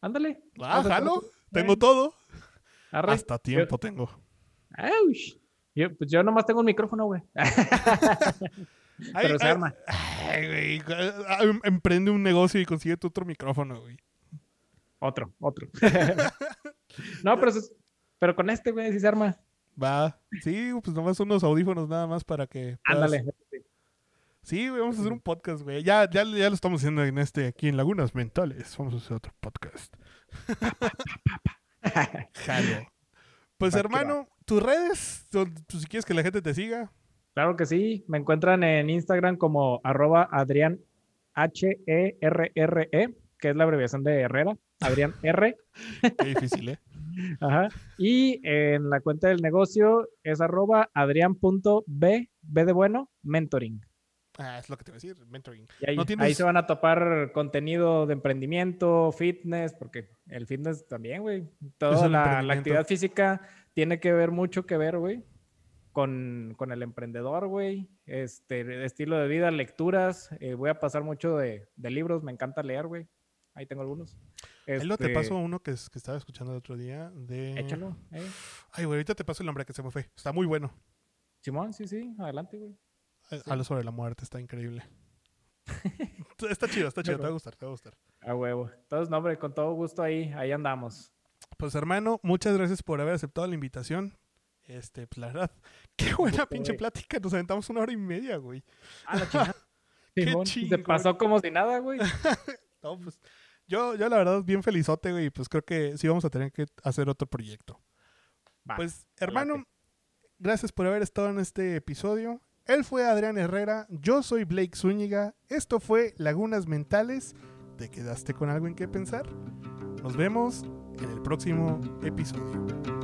Ándale. Ah, jalo. Tengo todo. arre. Hasta tiempo tengo. Aush. Yo, pues yo nomás tengo un micrófono, güey. Ay, Pero se ay, arma. Ay, güey. em- Emprende un negocio y consigue tu otro micrófono, güey. Otro, otro. no, pero, es- pero con este, güey, sí se arma. Va. Sí, pues nomás unos audífonos nada más para que. puedas- Ándale. Sí, güey, vamos a hacer un podcast, güey. Ya, ya, ya lo estamos haciendo en este, aquí en Lagunas Mentales. Vamos a hacer otro podcast. Jalo. Pues hermano, tus redes, don- pues, si quieres que la gente te siga. Claro que sí. Me encuentran en Instagram como arroba Adrián H-E-R-R-E, que es la abreviación de Herrera. Adrián R. Qué difícil, ¿eh? Ajá. Y en la cuenta del negocio es arroba adrián.b, B de bueno, mentoring. Ah, es lo que te iba a decir, mentoring. Y ahí, ¿No ahí tienes- se van a topar contenido de emprendimiento, fitness, porque el fitness también, güey. Toda la, actividad física tiene que ver mucho que ver, güey, con, con el emprendedor, güey. Este, estilo de vida, lecturas. eh, voy a pasar mucho de, de libros, me encanta leer, güey. Ahí tengo algunos. Ahí lo te Este, paso uno que, es- que estaba escuchando el otro día de... Échalo, eh. Ay, güey, ahorita te paso el nombre que se me fue. Está muy bueno. Simón, sí, sí, adelante, güey. Eh, Sí. Habla sobre la muerte, está increíble. está chido, está chido, te va a gustar, te va a gustar. A huevo. Entonces, no, hombre, con todo gusto ahí, ahí andamos. Pues hermano, muchas gracias por haber aceptado la invitación. Este, pues la verdad, qué buena gusto, pinche güey. plática. Nos aventamos una hora y media, güey. Ah, la chingada. Qué Simón, Se pasó como si nada, güey. No, pues, yo, yo la verdad, bien felizote, güey. Pues creo que sí vamos a tener que hacer otro proyecto. Va, Pues, hermano, gracias por haber estado en este episodio. Él fue Adrián Herrera, yo soy Blake Zúñiga. Esto fue Lagunas Mentales. ¿Te quedaste con algo en qué pensar? Nos vemos en el próximo episodio.